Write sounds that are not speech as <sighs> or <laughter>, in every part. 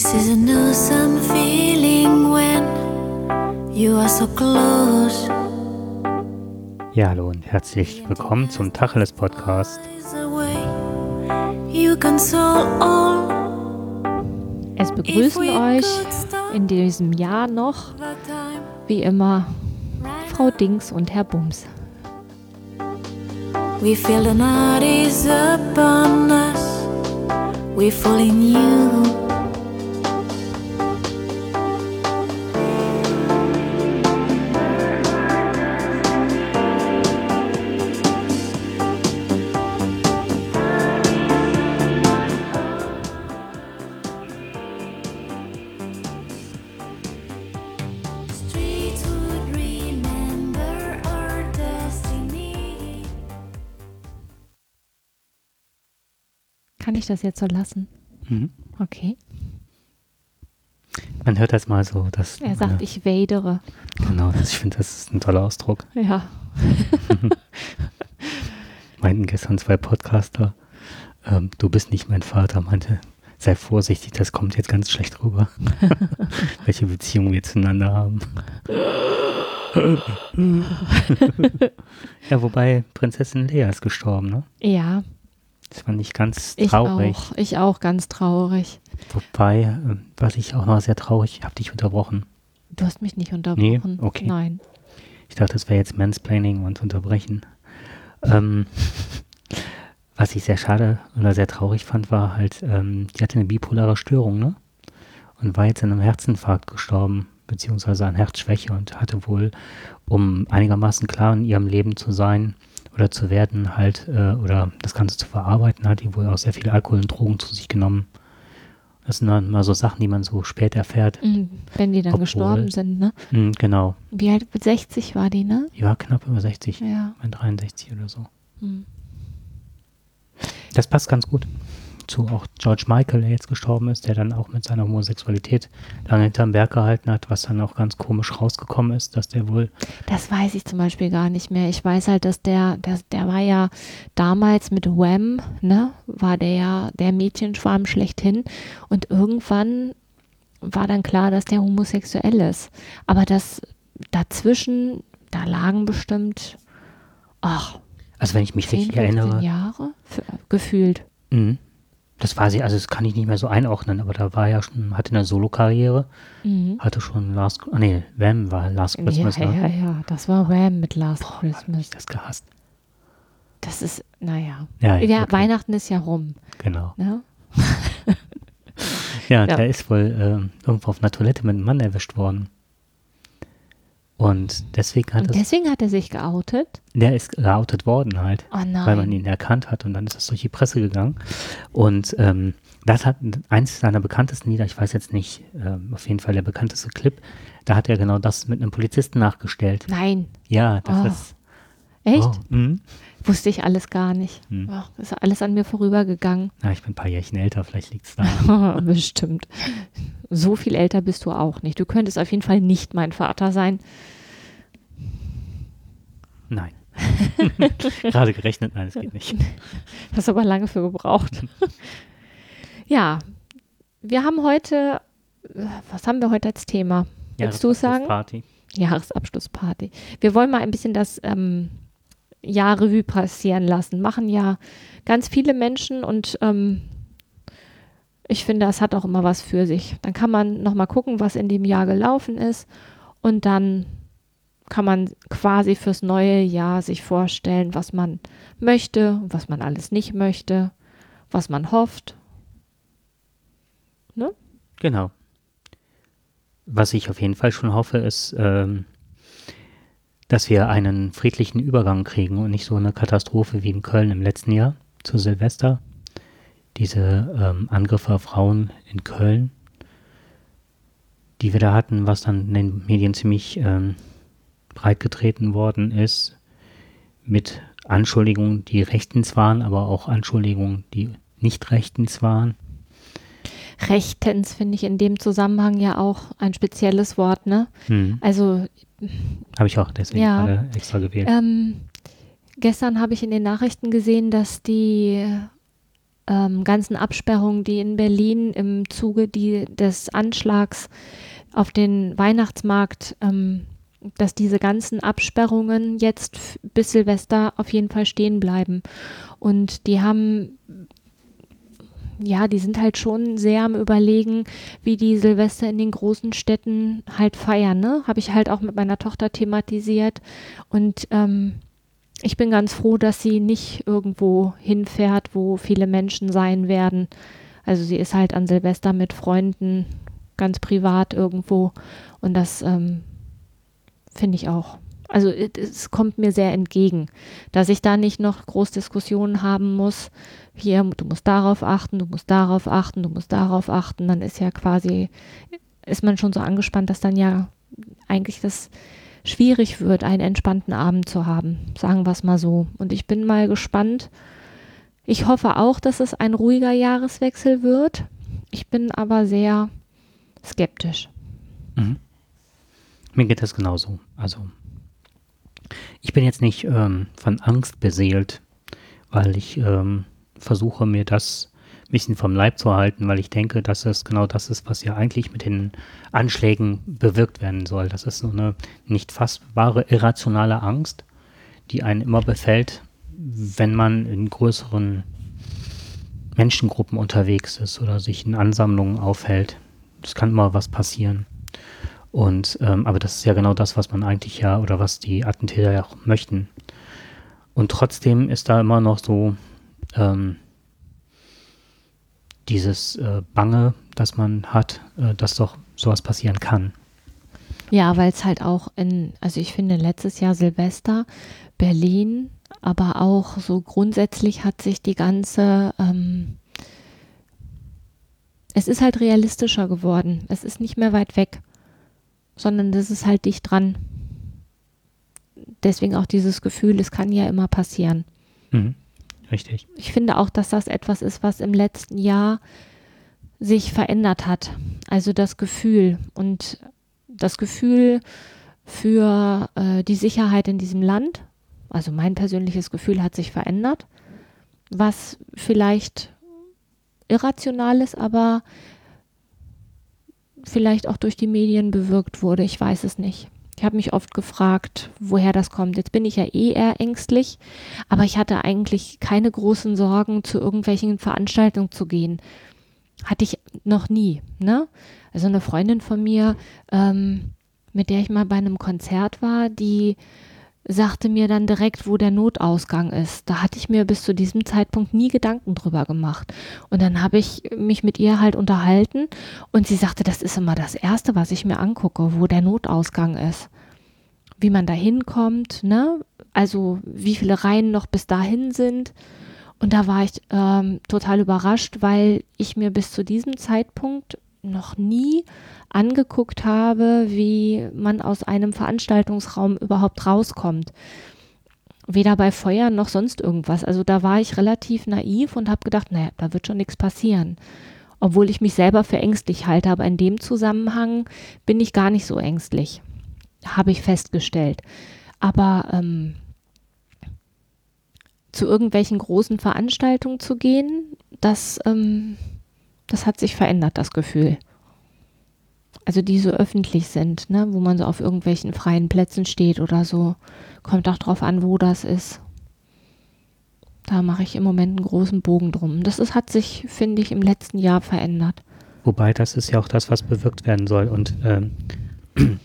This is an awesome feeling when you are so close. Ja, hallo und herzlich willkommen zum Tacheles Podcast. Es begrüßen euch in diesem Jahr noch, wie immer, Frau Dings und Herr Bums. We feel the night is upon us. We fall in you. Ich das jetzt so lassen? Mhm. Okay. Man hört das mal so, dass Er sagt, äh, ich wadere. genau, das, ich finde, das ist ein toller Ausdruck. Ja. <laughs> <laughs> Meinten gestern zwei Podcaster, ähm, du bist nicht mein Vater, meinte, sei vorsichtig, das kommt jetzt ganz schlecht rüber. <laughs> Welche Beziehung wir zueinander haben. ja, wobei Prinzessin Lea ist gestorben, ne? Ja, Das fand ich ganz ich traurig. auch. Ich auch ganz traurig. Wobei, ähm, was ich auch noch sehr traurig, ich habe dich unterbrochen. Du hast mich nicht unterbrochen. okay. Nein. Ich dachte, das wäre jetzt Mansplaining und unterbrechen. Ähm, <laughs> was ich sehr schade oder sehr traurig fand, war halt, ähm, die hatte eine bipolare Störung, ne? Und war jetzt an einem Herzinfarkt gestorben, beziehungsweise an Herzschwäche und hatte wohl, um einigermaßen klar in ihrem Leben zu sein oder zu werden, halt, äh, oder das Ganze zu verarbeiten, hat die wohl auch sehr viel Alkohol und Drogen zu sich genommen. Das sind dann mal so Sachen, die man so spät erfährt. Mhm, Wenn die dann Obwohl- gestorben sind, ne? Mhm, genau. Wie alt? 60 war die, ne? Die war knapp über 60. Ja. Mein 63 oder so. Mhm. Das passt ganz gut zu auch George Michael, der jetzt gestorben ist, der dann auch mit seiner Homosexualität lange hinterm Berg gehalten hat, was dann auch ganz komisch rausgekommen ist, dass der wohl, Das weiß ich zum Beispiel gar nicht mehr. Ich weiß halt, dass der, der, der war ja damals mit Wham, ne, war der ja der Mädchenschwarm schlechthin. Und irgendwann war dann klar, dass der homosexuell ist. Aber das dazwischen, da lagen bestimmt, ach, also wenn ich mich 10, richtig 15 erinnere, Jahre F gefühlt. Mhm. Das war sie, also das kann ich nicht mehr so einordnen, aber da war ja schon, hatte eine Solo-Karriere, Mhm. hatte schon Last, ah nee, Wham war Last Ja, Christmas, ja, ne? ja, ja, das war Wham mit Last Boah, hab ich Christmas. das gehasst. Das ist, naja. Ja, Ja, okay. Weihnachten ist ja rum. Genau. Ne? Ja, <laughs> Ja. der ist wohl ähm, irgendwo auf einer Toilette mit einem Mann erwischt worden. Und deswegen hat Und es, deswegen hat er sich geoutet. der ist geoutet worden halt. Oh nein. weil man ihn erkannt hat und dann ist das durch die Presse gegangen. Und ähm, das hat eins seiner bekanntesten Lieder, ich weiß jetzt nicht, ähm, auf jeden Fall der bekannteste Clip, da hat er genau das mit einem Polizisten nachgestellt. Nein. Ja, das Oh. ist. Echt? Oh, mhm. Wusste ich alles gar nicht. Hm. Ach, ist alles an mir vorübergegangen. Na, ich bin ein paar Jährchen älter, vielleicht liegt es da. <laughs> Bestimmt. So viel älter bist du auch nicht. Du könntest auf jeden Fall nicht mein Vater sein. Nein. <laughs> Gerade gerechnet, nein, es geht nicht. <laughs> Hast aber lange für gebraucht. ja, wir haben heute, was haben wir heute als Thema? Willst du sagen? Party. Jahresabschlussparty. Wir wollen mal ein bisschen das ähm, Jahr Revue passieren lassen. Machen ja ganz viele Menschen und ähm, ich finde, das hat auch immer was für sich. Dann kann man nochmal gucken, was in dem Jahr gelaufen ist und dann kann man quasi fürs neue Jahr sich vorstellen, was man möchte, was man alles nicht möchte, was man hofft. Genau. Was ich auf jeden Fall schon hoffe, ist, ähm, dass wir einen friedlichen Übergang kriegen und nicht so eine Katastrophe wie in Köln im letzten Jahr zu Silvester. Diese ähm, Angriffe auf Frauen in Köln, die wir da hatten, was dann in den Medien ziemlich ähm, breitgetreten worden ist, mit Anschuldigungen, die rechtens waren, aber auch Anschuldigungen, die nicht rechtens waren. Rechtens finde ich in dem Zusammenhang ja auch ein spezielles Wort, ne? Hm. Also Habe ich auch deswegen Ja. gerade extra gewählt. ähm, gestern habe ich in den Nachrichten gesehen, dass die ähm, ganzen Absperrungen, die in Berlin im Zuge die, des Anschlags auf den Weihnachtsmarkt, ähm, dass diese ganzen Absperrungen jetzt bis Silvester auf jeden Fall stehen bleiben. Und die haben ja, die sind halt schon sehr am Überlegen, wie die Silvester in den großen Städten halt feiern. Ne? Habe ich halt auch mit meiner Tochter thematisiert. Und ähm, ich bin ganz froh, dass sie nicht irgendwo hinfährt, wo viele Menschen sein werden. Also sie ist halt an Silvester mit Freunden ganz privat irgendwo. Und das ähm, finde ich auch also es kommt mir sehr entgegen, dass ich da nicht noch groß Diskussionen haben muss. Hier, du musst darauf achten, du musst darauf achten, du musst darauf achten. Dann ist ja quasi, ist man schon so angespannt, dass dann ja eigentlich das schwierig wird, einen entspannten Abend zu haben. Sagen wir es mal so. Und ich bin mal gespannt. Ich hoffe auch, dass es ein ruhiger Jahreswechsel wird. Ich bin aber sehr skeptisch. Mhm. Mir geht das genauso. Also ich bin jetzt nicht ähm, von Angst beseelt, weil ich ähm, versuche, mir das ein bisschen vom Leib zu halten, weil ich denke, dass es genau das ist, was ja eigentlich mit den Anschlägen bewirkt werden soll. Das ist so eine nicht fassbare, irrationale Angst, die einen immer befällt, wenn man in größeren Menschengruppen unterwegs ist oder sich in Ansammlungen aufhält. Es kann immer was passieren. Und ähm, aber das ist ja genau das, was man eigentlich ja oder was die Attentäter ja auch möchten. Und trotzdem ist da immer noch so ähm, dieses äh, Bange, das man hat, äh, dass doch sowas passieren kann. Ja, weil es halt auch in, also ich finde letztes Jahr Silvester, Berlin, aber auch so grundsätzlich hat sich die ganze, ähm, es ist halt realistischer geworden. Es ist nicht mehr weit weg sondern das ist halt dicht dran. Deswegen auch dieses Gefühl, es kann ja immer passieren. Mhm. Richtig. Ich finde auch, dass das etwas ist, was im letzten Jahr sich verändert hat. Also das Gefühl und das Gefühl für äh, die Sicherheit in diesem Land. Also mein persönliches Gefühl hat sich verändert, was vielleicht irrational ist, aber vielleicht auch durch die Medien bewirkt wurde. Ich weiß es nicht. Ich habe mich oft gefragt, woher das kommt. Jetzt bin ich ja eh eher ängstlich, aber ich hatte eigentlich keine großen Sorgen, zu irgendwelchen Veranstaltungen zu gehen. Hatte ich noch nie. Ne? Also eine Freundin von mir, ähm, mit der ich mal bei einem Konzert war, die sagte mir dann direkt, wo der Notausgang ist. Da hatte ich mir bis zu diesem Zeitpunkt nie Gedanken drüber gemacht. Und dann habe ich mich mit ihr halt unterhalten und sie sagte, das ist immer das Erste, was ich mir angucke, wo der Notausgang ist. Wie man da hinkommt, ne? Also wie viele Reihen noch bis dahin sind. Und da war ich ähm, total überrascht, weil ich mir bis zu diesem Zeitpunkt noch nie angeguckt habe, wie man aus einem Veranstaltungsraum überhaupt rauskommt. Weder bei Feuer noch sonst irgendwas. Also da war ich relativ naiv und habe gedacht, naja, da wird schon nichts passieren. Obwohl ich mich selber für ängstlich halte, aber in dem Zusammenhang bin ich gar nicht so ängstlich. Habe ich festgestellt. Aber ähm, zu irgendwelchen großen Veranstaltungen zu gehen, das, ähm, das hat sich verändert, das Gefühl also die so öffentlich sind, ne, wo man so auf irgendwelchen freien Plätzen steht oder so. Kommt auch drauf an, wo das ist. Da mache ich im Moment einen großen Bogen drum. Das ist, hat sich, finde ich, im letzten Jahr verändert. Wobei das ist ja auch das, was bewirkt werden soll. Und ähm, <clears throat>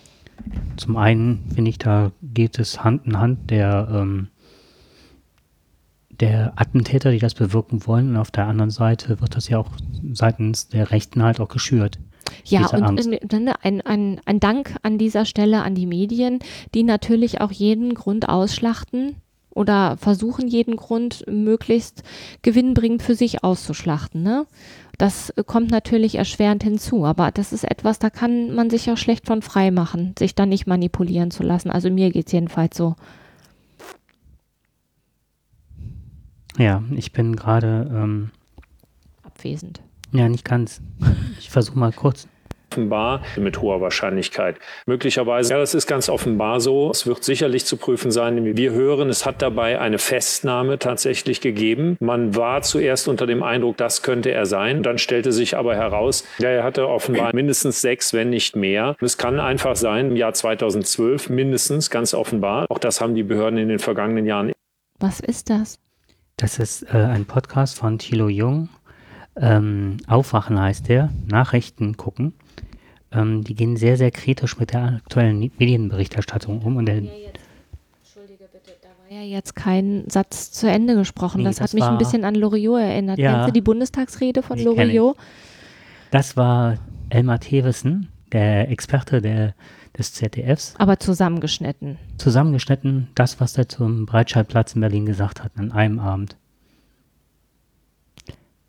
zum einen finde ich, da geht es Hand in Hand der, ähm, der Attentäter, die das bewirken wollen. Und auf der anderen Seite wird das ja auch seitens der Rechten halt auch geschürt. Ja, und äh, ein, ein, ein Dank an dieser Stelle an die Medien, die natürlich auch jeden Grund ausschlachten oder versuchen, jeden Grund möglichst gewinnbringend für sich auszuschlachten. Ne? Das kommt natürlich erschwerend hinzu, aber das ist etwas, da kann man sich auch schlecht von frei machen, sich da nicht manipulieren zu lassen. Also mir geht es jedenfalls so. Ja, ich bin gerade ähm, abwesend. Ja, nicht ganz. <laughs> Ich versuche mal kurz. offenbar mit hoher Wahrscheinlichkeit. Möglicherweise, ja, das ist ganz offenbar so. Es wird sicherlich zu prüfen sein. Wir hören, es hat dabei eine Festnahme tatsächlich gegeben. Man war zuerst unter dem Eindruck, das könnte er sein. Dann stellte sich aber heraus, ja, er hatte offenbar mindestens sechs, wenn nicht mehr. Es kann einfach sein, im Jahr 2012 mindestens, ganz offenbar. Auch das haben die Behörden in den vergangenen Jahren. Was ist das? Das ist äh, ein Podcast von Thilo Jung. Ähm, Aufwachen heißt der. Nachrichten gucken. Ähm, die gehen sehr, sehr kritisch mit der aktuellen Medienberichterstattung um. Und der, Entschuldige bitte, da war ja jetzt kein Satz zu Ende gesprochen. Nee, das, das hat mich ein war- bisschen an Loriot erinnert. Ja. Kennst du die Bundestagsrede von. Loriot? das war Elmar Thewissen, der Experte der, des ZDFs. Aber zusammengeschnitten. zusammengeschnitten, das, was er zum Breitscheidplatz in Berlin gesagt hat, an einem Abend.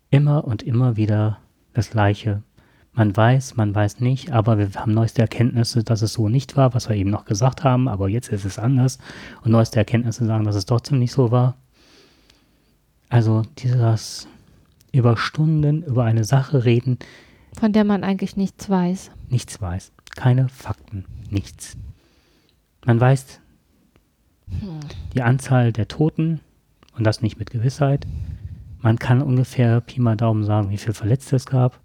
Immer und immer wieder das Gleiche. Man weiß, man weiß nicht, aber wir haben neueste Erkenntnisse, dass es so nicht war, was wir eben noch gesagt haben, aber jetzt ist es anders. Und neueste Erkenntnisse sagen, dass es trotzdem nicht so war. Also dieses über Stunden über eine Sache reden, Von der man eigentlich nichts weiß. nichts weiß. Keine Fakten, nichts. Man weiß die Anzahl der Toten und das nicht mit Gewissheit. Man kann ungefähr Pi mal Daumen sagen, wie viele Verletzte es gab.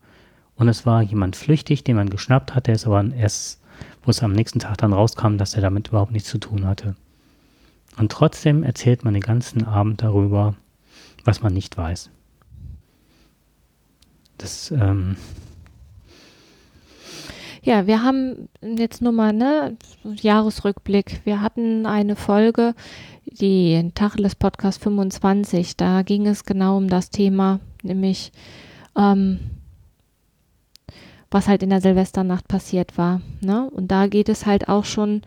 Und es war jemand flüchtig, den man geschnappt hat, der ist aber erst, wo es am nächsten Tag dann rauskam, dass er damit überhaupt nichts zu tun hatte. Und trotzdem erzählt man den ganzen Abend darüber, was man nicht weiß. Das, ähm, Ja, wir haben jetzt nur mal, ne, Jahresrückblick. Wir hatten eine Folge, die Tacheles Podcast 25. Da ging es genau um das Thema, nämlich ähm, was halt in der Silvesternacht passiert war. Ne? Und da geht es halt auch schon,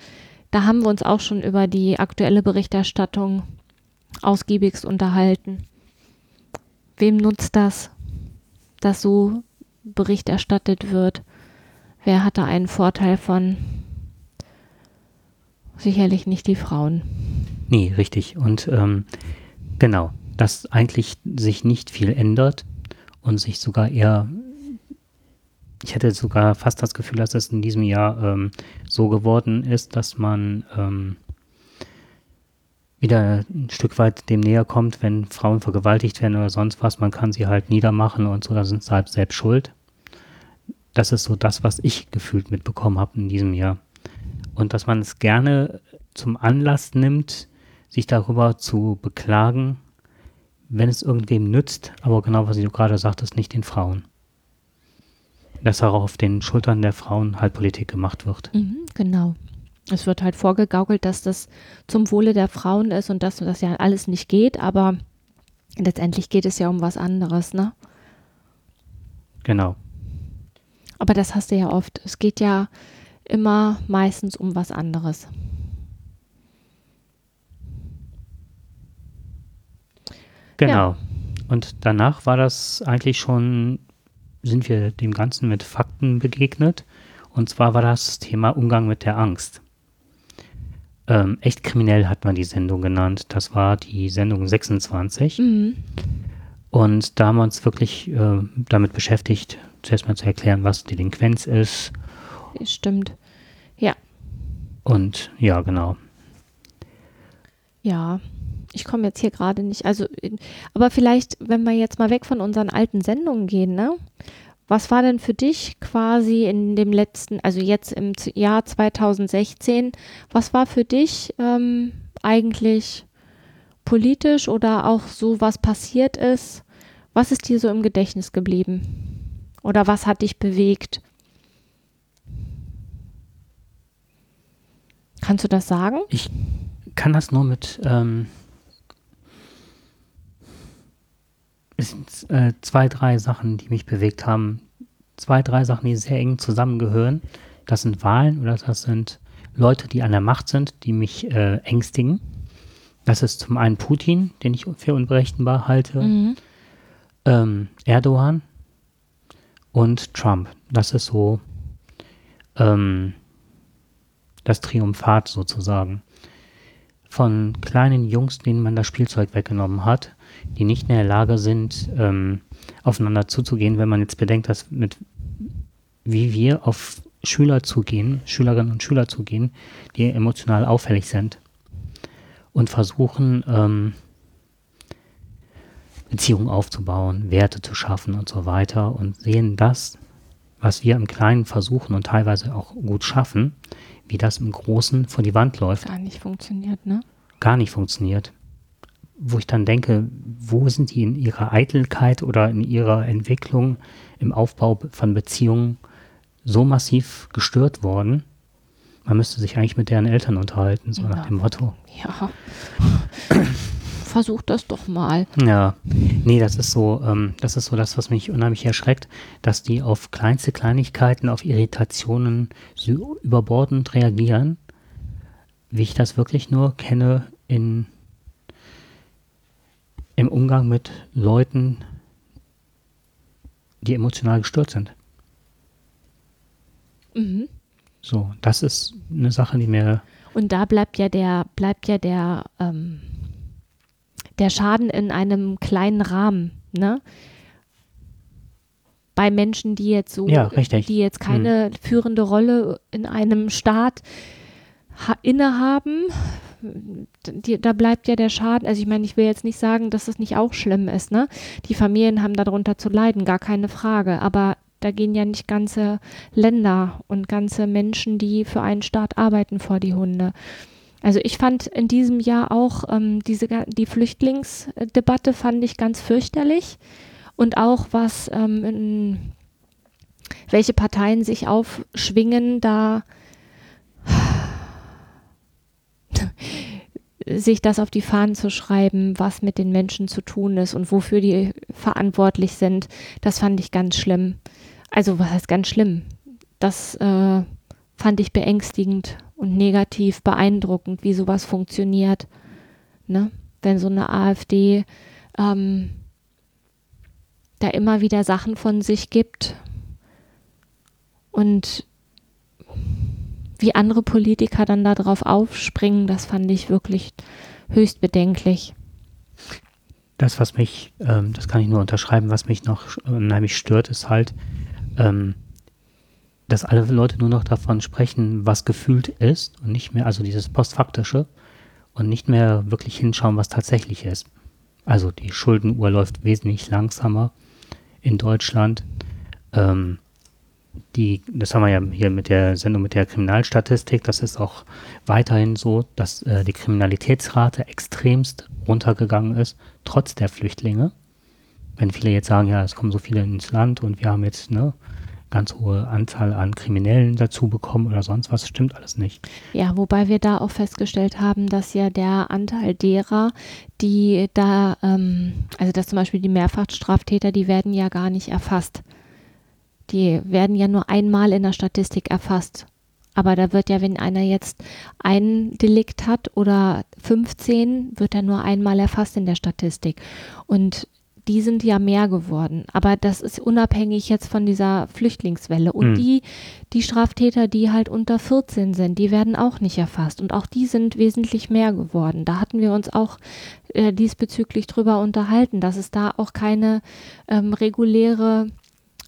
da haben wir uns auch schon über die aktuelle Berichterstattung ausgiebigst unterhalten. Wem nutzt das, dass so Bericht erstattet wird? Wer hat da einen Vorteil von? Sicherlich nicht die Frauen. Nee, richtig. Und ähm, genau, dass eigentlich sich nicht viel ändert und sich sogar eher, ich hätte sogar fast das Gefühl, dass es in diesem Jahr ähm, so geworden ist, dass man ähm, wieder ein Stück weit dem näher kommt, wenn Frauen vergewaltigt werden oder sonst was. Man kann sie halt niedermachen und so, da sind sie halt selbst schuld. Das ist so das, was ich gefühlt mitbekommen habe in diesem Jahr. Und dass man es gerne zum Anlass nimmt, sich darüber zu beklagen, wenn es irgendwem nützt, aber genau was du gerade sagtest, nicht den Frauen. Dass auch auf den Schultern der Frauen halt Politik gemacht wird. Mhm, genau. Es wird halt vorgegaukelt, dass das zum Wohle der Frauen ist und dass das ja alles nicht geht, aber letztendlich geht es ja um was anderes, ne? Genau. Aber das hast du ja oft. Es geht ja immer meistens um was anderes. Genau. Und danach war das eigentlich schon, sind wir dem Ganzen mit Fakten begegnet. Und zwar war das Thema Umgang mit der Angst. Ähm, echt kriminell hat man die Sendung genannt. Das war die Sendung 26. Mhm. Und da haben wir uns wirklich äh, damit beschäftigt, zuerst mal zu erklären, was Delinquenz ist. Stimmt. Ja, Und ja, genau. ja. Ich komme jetzt hier gerade nicht. Also, aber vielleicht, wenn wir jetzt mal weg von unseren alten Sendungen gehen, ne? Was war denn für dich quasi in dem letzten, also jetzt im Jahr 2016, was war für dich ähm, eigentlich politisch oder auch so, was passiert ist? Was ist dir so im Gedächtnis geblieben? Oder was hat dich bewegt? Kannst du das sagen? Ich kann das nur mit ähm, es sind äh, zwei, drei Sachen, die mich bewegt haben. Zwei, drei Sachen, die sehr eng zusammengehören. Das sind Wahlen oder das sind Leute, die an der Macht sind, die mich äh, ängstigen. Das ist zum einen Putin, den ich für unberechenbar halte, Mhm. ähm, Erdogan und Trump. Das ist so ähm, das Triumphat sozusagen von kleinen Jungs, denen man das Spielzeug weggenommen hat, die nicht in der Lage sind, ähm, aufeinander zuzugehen, wenn man jetzt bedenkt, dass mit wie wir auf Schüler zugehen, Schülerinnen und Schüler zugehen, die emotional auffällig sind und versuchen, ähm, Beziehungen aufzubauen, Werte zu schaffen und so weiter und sehen das, was wir im Kleinen versuchen und teilweise auch gut schaffen, wie das im Großen vor die Wand läuft. Gar nicht funktioniert, ne? Gar nicht funktioniert. Wo ich dann denke, wo sind die in ihrer Eitelkeit oder in ihrer Entwicklung im Aufbau von Beziehungen so massiv gestört worden? Man müsste sich eigentlich mit deren Eltern unterhalten, so Ja. nach dem Motto. Ja. Versuch das doch mal. Ja, nee, das ist so, ähm, das ist so das, was mich unheimlich erschreckt, dass die auf kleinste Kleinigkeiten, auf Irritationen so überbordend reagieren, wie ich das wirklich nur kenne in, im Umgang mit Leuten, die emotional gestört sind. Mhm. So, das ist eine Sache, die mir, Und da bleibt ja der, bleibt ja der, ähm, der Schaden in einem kleinen Rahmen, ne? Bei Menschen, die jetzt so, Ja, die jetzt keine führende Rolle in einem Staat ha innehaben, die, da bleibt ja der Schaden. Also ich meine, ich will jetzt nicht sagen, dass es nicht auch schlimm ist, ne? Die Familien haben darunter zu leiden, gar keine Frage. Aber da gehen ja nicht ganze Länder und ganze Menschen, die für einen Staat arbeiten, vor die Hunde. Also ich fand in diesem Jahr auch ähm, diese die Flüchtlingsdebatte fand ich ganz fürchterlich und auch was ähm, in, welche Parteien sich aufschwingen, da <sighs> sich das auf die Fahnen zu schreiben, was mit den Menschen zu tun ist und wofür die verantwortlich sind, das fand ich ganz schlimm. Also was heißt ganz schlimm? Das äh, fand ich beängstigend und negativ, beeindruckend, wie sowas funktioniert. Ne? Wenn so eine AfD ähm, da immer wieder Sachen von sich gibt und wie andere Politiker dann darauf aufspringen, das fand ich wirklich höchst bedenklich. das, was mich, ähm, das kann ich nur unterschreiben, was mich noch unheimlich stört, ist halt, ähm, dass alle Leute nur noch davon sprechen, was gefühlt ist und nicht mehr, also dieses Postfaktische und nicht mehr wirklich hinschauen, was tatsächlich ist. Also die Schuldenuhr läuft wesentlich langsamer in Deutschland. Ähm, die, das haben wir ja hier mit der Sendung mit der Kriminalstatistik, das ist auch weiterhin so, dass äh, die Kriminalitätsrate extremst runtergegangen ist, trotz der Flüchtlinge. Wenn viele jetzt sagen, ja, es kommen so viele ins Land und wir haben jetzt eine ganz hohe Anzahl an Kriminellen dazu bekommen oder sonst was, stimmt alles nicht. Ja, wobei wir da auch festgestellt haben, dass ja der Anteil derer, die da, ähm, also dass zum Beispiel die Mehrfachstraftäter, die werden ja gar nicht erfasst. Die werden ja nur einmal in der Statistik erfasst. Aber da wird ja, wenn einer jetzt ein Delikt hat oder 15, wird er nur einmal erfasst in der Statistik. Und die sind ja mehr geworden. Aber das ist unabhängig jetzt von dieser Flüchtlingswelle. Und Mhm. die, die Straftäter, die halt unter 14 sind, die werden auch nicht erfasst. Und auch die sind wesentlich mehr geworden. Da hatten wir uns auch äh, diesbezüglich drüber unterhalten, dass es da auch keine ähm, reguläre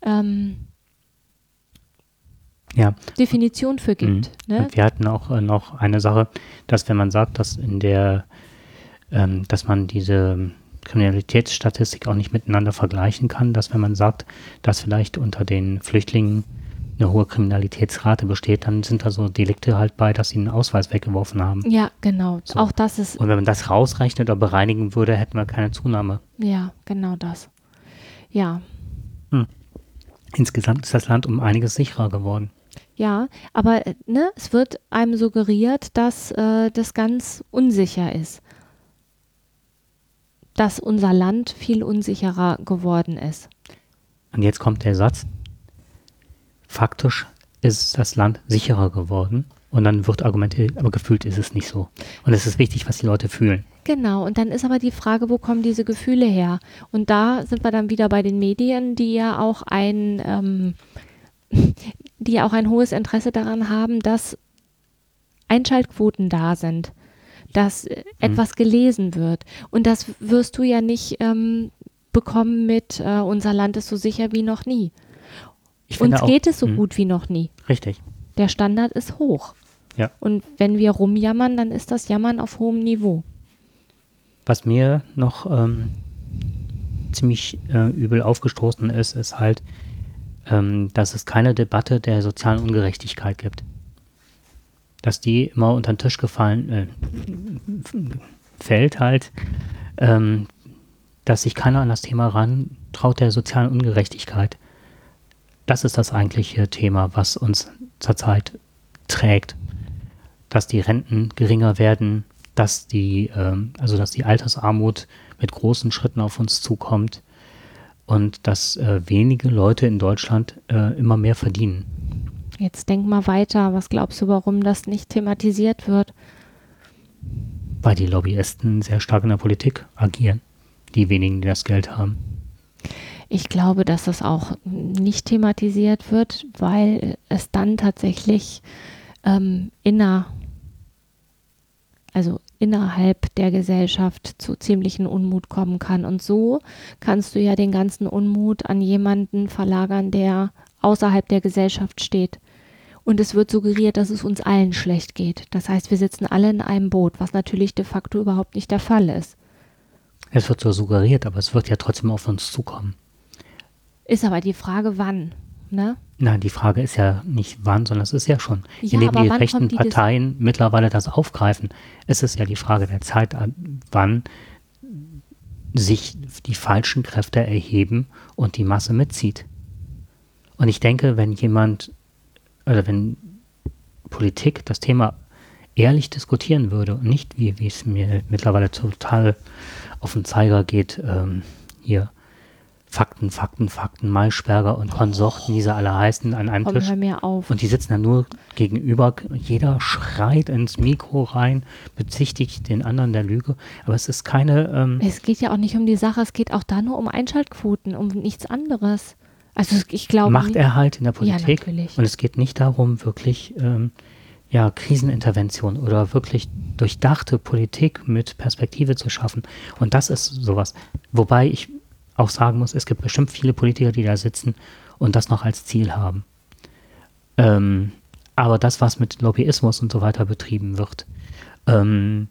ähm, Ja, Definition für gibt. Ne? Und wir hatten auch äh, noch eine Sache, dass wenn man sagt, dass in der, ähm, dass man diese Kriminalitätsstatistik auch nicht miteinander vergleichen kann, dass wenn man sagt, dass vielleicht unter den Flüchtlingen eine hohe Kriminalitätsrate besteht, dann sind da so Delikte halt bei, dass sie einen Ausweis weggeworfen haben. Ja, genau. So. Auch das ist, Und wenn man das rausrechnet oder bereinigen würde, hätten wir keine Zunahme. ja, genau das. Ja, Insgesamt ist das Land um einiges sicherer geworden. ja, aber äh, ne, es wird einem suggeriert, dass äh, das ganz unsicher ist. Dass unser Land viel unsicherer geworden ist. Und jetzt kommt der Satz, faktisch ist das Land sicherer geworden. Und dann wird argumentiert, aber gefühlt ist es nicht so. Und es ist wichtig, was die Leute fühlen. Genau, und dann ist aber die Frage, wo kommen diese Gefühle her? Und da sind wir dann wieder bei den Medien, die ja auch ein, ähm, <laughs> die ja auch ein hohes Interesse daran haben, dass Einschaltquoten da sind, dass äh, etwas gelesen wird. Und das wirst du ja nicht ähm, bekommen mit äh, unser Land ist so sicher wie noch nie. Ich Uns auch- geht es so Hm, gut wie noch nie. Richtig. Der Standard ist hoch. Ja. Und wenn wir rumjammern, dann ist das Jammern auf hohem Niveau. Was mir noch ähm, ziemlich äh, übel aufgestoßen ist, ist halt, ähm, dass es keine Debatte der sozialen Ungerechtigkeit gibt. Dass die immer unter den Tisch gefallen äh, fällt halt, ähm, dass sich keiner an das Thema rantraut der sozialen Ungerechtigkeit. Das ist das eigentliche Thema, was uns zurzeit trägt. Dass die Renten geringer werden, dass die, ähm, also dass die Altersarmut mit großen Schritten auf uns zukommt und dass äh, wenige Leute in Deutschland äh, immer mehr verdienen. Jetzt denk mal weiter. Was glaubst du, warum das nicht thematisiert wird? Weil die Lobbyisten sehr stark in der Politik agieren, die wenigen, die das Geld haben. Ich glaube, dass das auch nicht thematisiert wird, weil es dann tatsächlich ähm, inner, also innerhalb der Gesellschaft zu ziemlichen Unmut kommen kann. Und so kannst du ja den ganzen Unmut an jemanden verlagern, der außerhalb der Gesellschaft steht. Und es wird suggeriert, dass es uns allen schlecht geht. Das heißt, wir sitzen alle in einem Boot, was natürlich de facto überhaupt nicht der Fall ist. Es wird so suggeriert, aber es wird ja trotzdem auf uns zukommen. Ist aber die Frage, wann. Ne? Nein, die Frage ist ja nicht wann, sondern es ist ja schon. Ja, Indem die rechten die Parteien mittlerweile das aufgreifen, ist es ja die Frage der Zeit, an- wann sich die falschen Kräfte erheben und die Masse mitzieht. Und ich denke, wenn jemand oder wenn Politik das Thema ehrlich diskutieren würde und nicht, wie, wie es mir mittlerweile total auf den Zeiger geht, ähm, hier Fakten, Fakten, Fakten, Maischberger und Konsorten, wie sie alle heißen, an einem Komm, Tisch. hör mir auf. Und die sitzen dann nur gegenüber. Jeder schreit ins Mikro rein, bezichtigt den anderen der Lüge. Aber es ist keine. Ähm, Es geht ja auch nicht um die Sache, es geht auch da nur um Einschaltquoten, um nichts anderes. Also ich glaube. Machterhalt in der Ja, Politik. natürlich. und es geht nicht darum, wirklich ähm, ja, Krisenintervention oder wirklich durchdachte Politik mit Perspektive zu schaffen. Und das ist sowas. Wobei ich auch sagen muss, es gibt bestimmt viele Politiker, die da sitzen und das noch als Ziel haben. Ähm, aber das, was mit Lobbyismus und so weiter betrieben wird, ähm,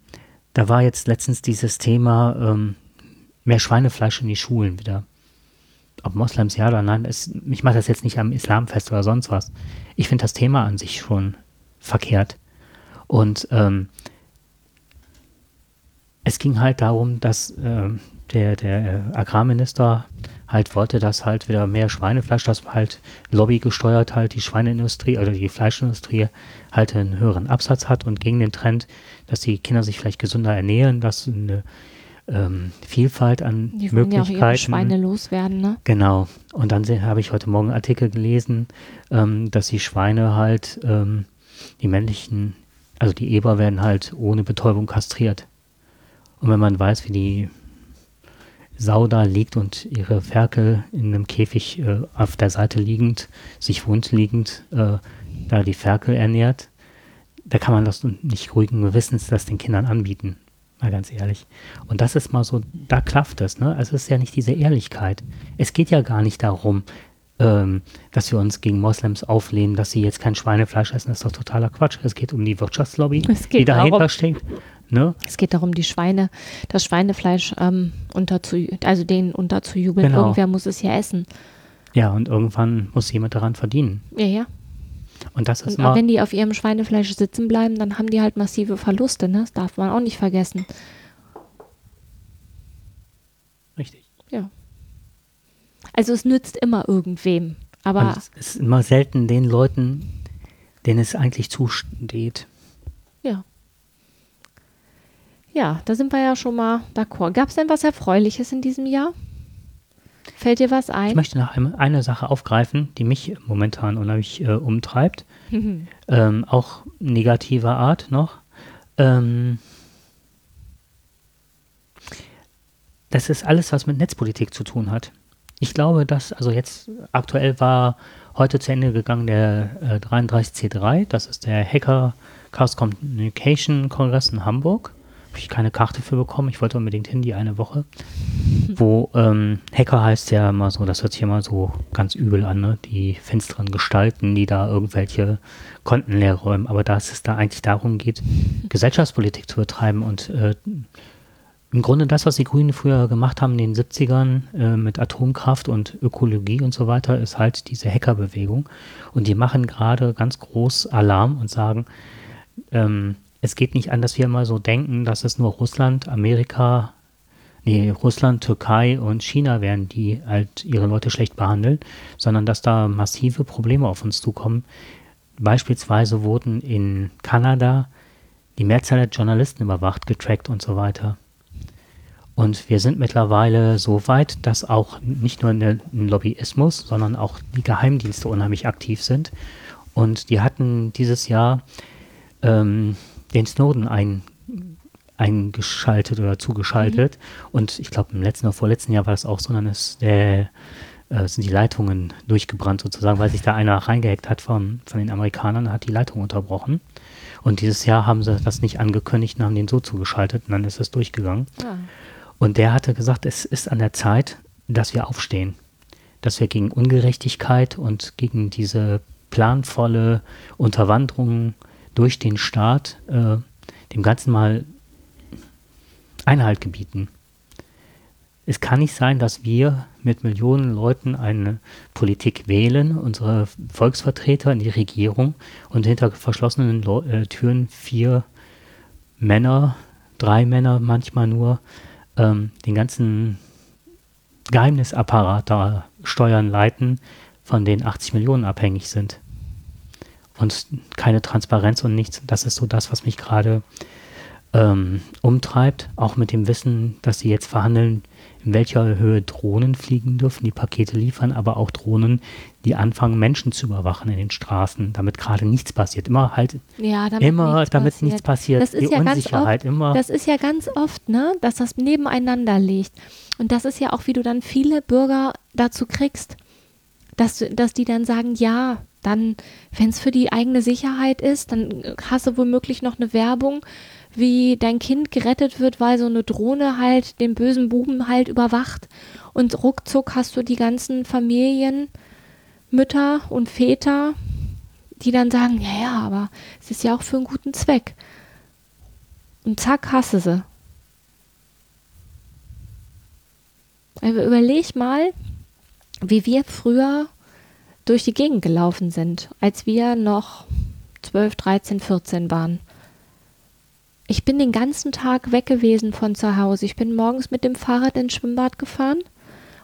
da war jetzt letztens dieses Thema ähm, mehr Schweinefleisch in die Schulen wieder ob Moslems ja oder nein, es, ich mache das jetzt nicht am Islamfest oder sonst was. Ich finde das Thema an sich schon verkehrt. Und ähm, es ging halt darum, dass ähm, der, der äh, Agrarminister halt wollte, dass halt wieder mehr Schweinefleisch, dass halt Lobby gesteuert halt die Schweineindustrie oder die Fleischindustrie halt einen höheren Absatz hat und gegen den Trend, dass die Kinder sich vielleicht gesünder ernähren, dass eine ähm, Vielfalt an Die wollen ja auch ihre Möglichkeiten. Schweine loswerden, ne? Genau. Und dann habe ich heute Morgen einen Artikel gelesen, ähm, dass die Schweine halt, ähm, die männlichen, also die Eber werden halt ohne Betäubung kastriert. Und wenn man weiß, wie die Sau da liegt und ihre Ferkel in einem Käfig äh, auf der Seite liegend, sich wund liegend, äh, da die Ferkel ernährt, da kann man das nicht ruhigen Gewissens das den Kindern anbieten. Mal ganz ehrlich. Und das ist mal so, da klafft es, ne? Also es ist ja nicht diese Ehrlichkeit. Es geht ja gar nicht darum, ähm, dass wir uns gegen Moslems auflehnen, dass sie jetzt kein Schweinefleisch essen. Das ist doch totaler Quatsch. Es geht um die Wirtschaftslobby, die dahinter darum- steht. Ne? Es geht darum, die Schweine, das Schweinefleisch ähm, unterzu, also denen unterzujubeln. Genau. Irgendwer muss es ja essen. Ja, und irgendwann muss jemand daran verdienen. Ja, ja. Und das ist Und wenn die auf ihrem Schweinefleisch sitzen bleiben, dann haben die halt massive Verluste, ne? Das darf man auch nicht vergessen. richtig. Ja. Also es nützt immer irgendwem. Aber Und es ist immer selten den Leuten, denen es eigentlich zusteht. ja. Ja, da sind wir ja schon mal d'accord. Gab es denn was Erfreuliches in diesem Jahr? Fällt dir was Ich ein? möchte noch eine Sache aufgreifen, die mich momentan unheimlich äh, umtreibt. <laughs> ähm, auch negativer Art noch. Ähm, das ist alles, was mit Netzpolitik zu tun hat. Ich glaube, dass, also jetzt aktuell war heute zu Ende gegangen der äh, 33C3, das ist der Hacker Chaos Communication Kongress in Hamburg ich keine Karte für bekommen. Ich wollte unbedingt hin, die eine Woche. <laughs> Wo ähm, Hacker heißt ja immer so, das hört sich immer so ganz übel an, ne? Die finsteren Gestalten, die da irgendwelche Konten leer räumen. Aber dass es da eigentlich darum geht, <laughs> Gesellschaftspolitik zu betreiben und äh, im Grunde das, was die Grünen früher gemacht haben in den 70ern äh, mit Atomkraft und Ökologie und so weiter, ist halt diese Hackerbewegung. Und die machen gerade ganz groß Alarm und sagen, ähm, es geht nicht an, dass wir immer so denken, dass es nur Russland, Amerika, nee, Russland, Türkei und China wären, die halt ihre Leute schlecht behandeln, sondern dass da massive Probleme auf uns zukommen. Beispielsweise wurden in Kanada die Mehrzahl der Journalisten überwacht, getrackt und so weiter. Und wir sind mittlerweile so weit, dass auch nicht nur ein Lobbyismus, sondern auch die Geheimdienste unheimlich aktiv sind. Und die hatten dieses Jahr ähm, den Snowden ein, eingeschaltet oder zugeschaltet. Mhm. Und ich glaube, im letzten oder vorletzten Jahr war das auch so, dann ist der, äh, sind die Leitungen durchgebrannt sozusagen, weil sich da einer reingehackt hat von, von den Amerikanern, hat die Leitung unterbrochen. Und dieses Jahr haben sie das nicht angekündigt und haben den so zugeschaltet und dann ist es durchgegangen. Ja. Und der hatte gesagt, es ist an der Zeit, dass wir aufstehen, dass wir gegen Ungerechtigkeit und gegen diese planvolle Unterwanderung durch den Staat äh, dem Ganzen mal Einhalt gebieten. Es kann nicht sein, dass wir mit Millionen Leuten eine Politik wählen, unsere Volksvertreter in die Regierung und hinter verschlossenen Le äh, Türen vier Männer, drei Männer manchmal nur, ähm, den ganzen Geheimnisapparat da steuern, leiten, von denen 80 Millionen abhängig sind. Und keine Transparenz und nichts. Das ist so das, was mich gerade ähm, umtreibt. Auch mit dem Wissen, dass sie jetzt verhandeln, in welcher Höhe Drohnen fliegen dürfen, die Pakete liefern, aber auch Drohnen, die anfangen, Menschen zu überwachen in den Straßen, damit gerade nichts passiert. Immer halt, ja, damit immer, nichts damit passiert. nichts passiert. Das ist die ja Unsicherheit ganz oft, immer. Das ist ja ganz oft, ne, dass das nebeneinander liegt. Und das ist ja auch, wie du dann viele Bürger dazu kriegst, dass, dass die dann sagen, ja, dann, wenn es für die eigene Sicherheit ist, dann hast du womöglich noch eine Werbung wie dein Kind gerettet wird, weil so eine Drohne halt den bösen Buben halt überwacht. Und ruckzuck hast du die ganzen Familien, Mütter und Väter, die dann sagen, ja, ja, aber es ist ja auch für einen guten Zweck. Und zack, hasse sie. Also überleg mal, wie wir früher durch die Gegend gelaufen sind, als wir noch 12, 13, 14 waren. Ich bin den ganzen Tag weg gewesen von zu Hause. Ich bin morgens mit dem Fahrrad ins Schwimmbad gefahren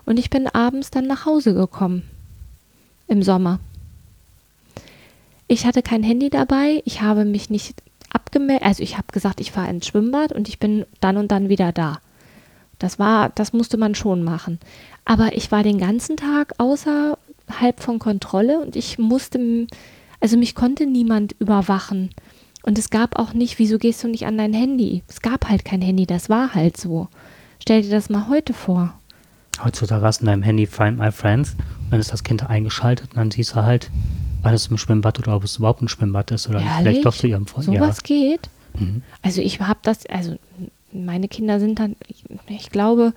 und ich bin abends dann nach Hause gekommen. Im Sommer. Ich hatte kein Handy dabei. Ich habe mich nicht abgemeldet. Also ich habe gesagt, ich fahre ins Schwimmbad und ich bin dann und dann wieder da. Das war, das musste man schon machen. Aber ich war den ganzen Tag außerhalb von Kontrolle und ich musste, also mich konnte niemand überwachen. Und es gab auch nicht, wieso gehst du nicht an dein Handy? Es gab halt kein Handy, das war halt so. Stell dir das mal heute vor. Heutzutage hast du in deinem Handy Find My Friends, dann ist das Kind eingeschaltet und dann siehst du halt, alles im Schwimmbad oder ob es überhaupt ein Schwimmbad ist oder Ehrlich? vielleicht doch zu ihrem Freund. So was geht? Mhm. Also ich habe das, also meine Kinder sind dann, ich, glaube,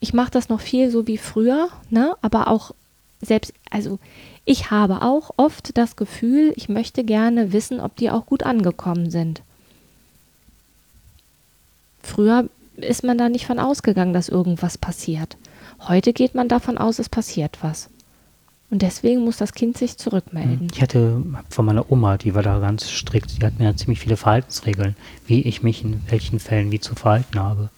ich mache das noch viel so wie früher, ne? Aber auch selbst, also ich habe auch oft das Gefühl, ich möchte gerne wissen, ob die auch gut angekommen sind. Früher ist man da nicht von ausgegangen, dass irgendwas passiert. Heute geht man davon aus, es passiert was. Und deswegen muss das Kind sich zurückmelden. Ich hatte von meiner Oma, die war da ganz strikt, die hat mir ziemlich viele Verhaltensregeln, wie ich mich in welchen Fällen wie zu verhalten habe.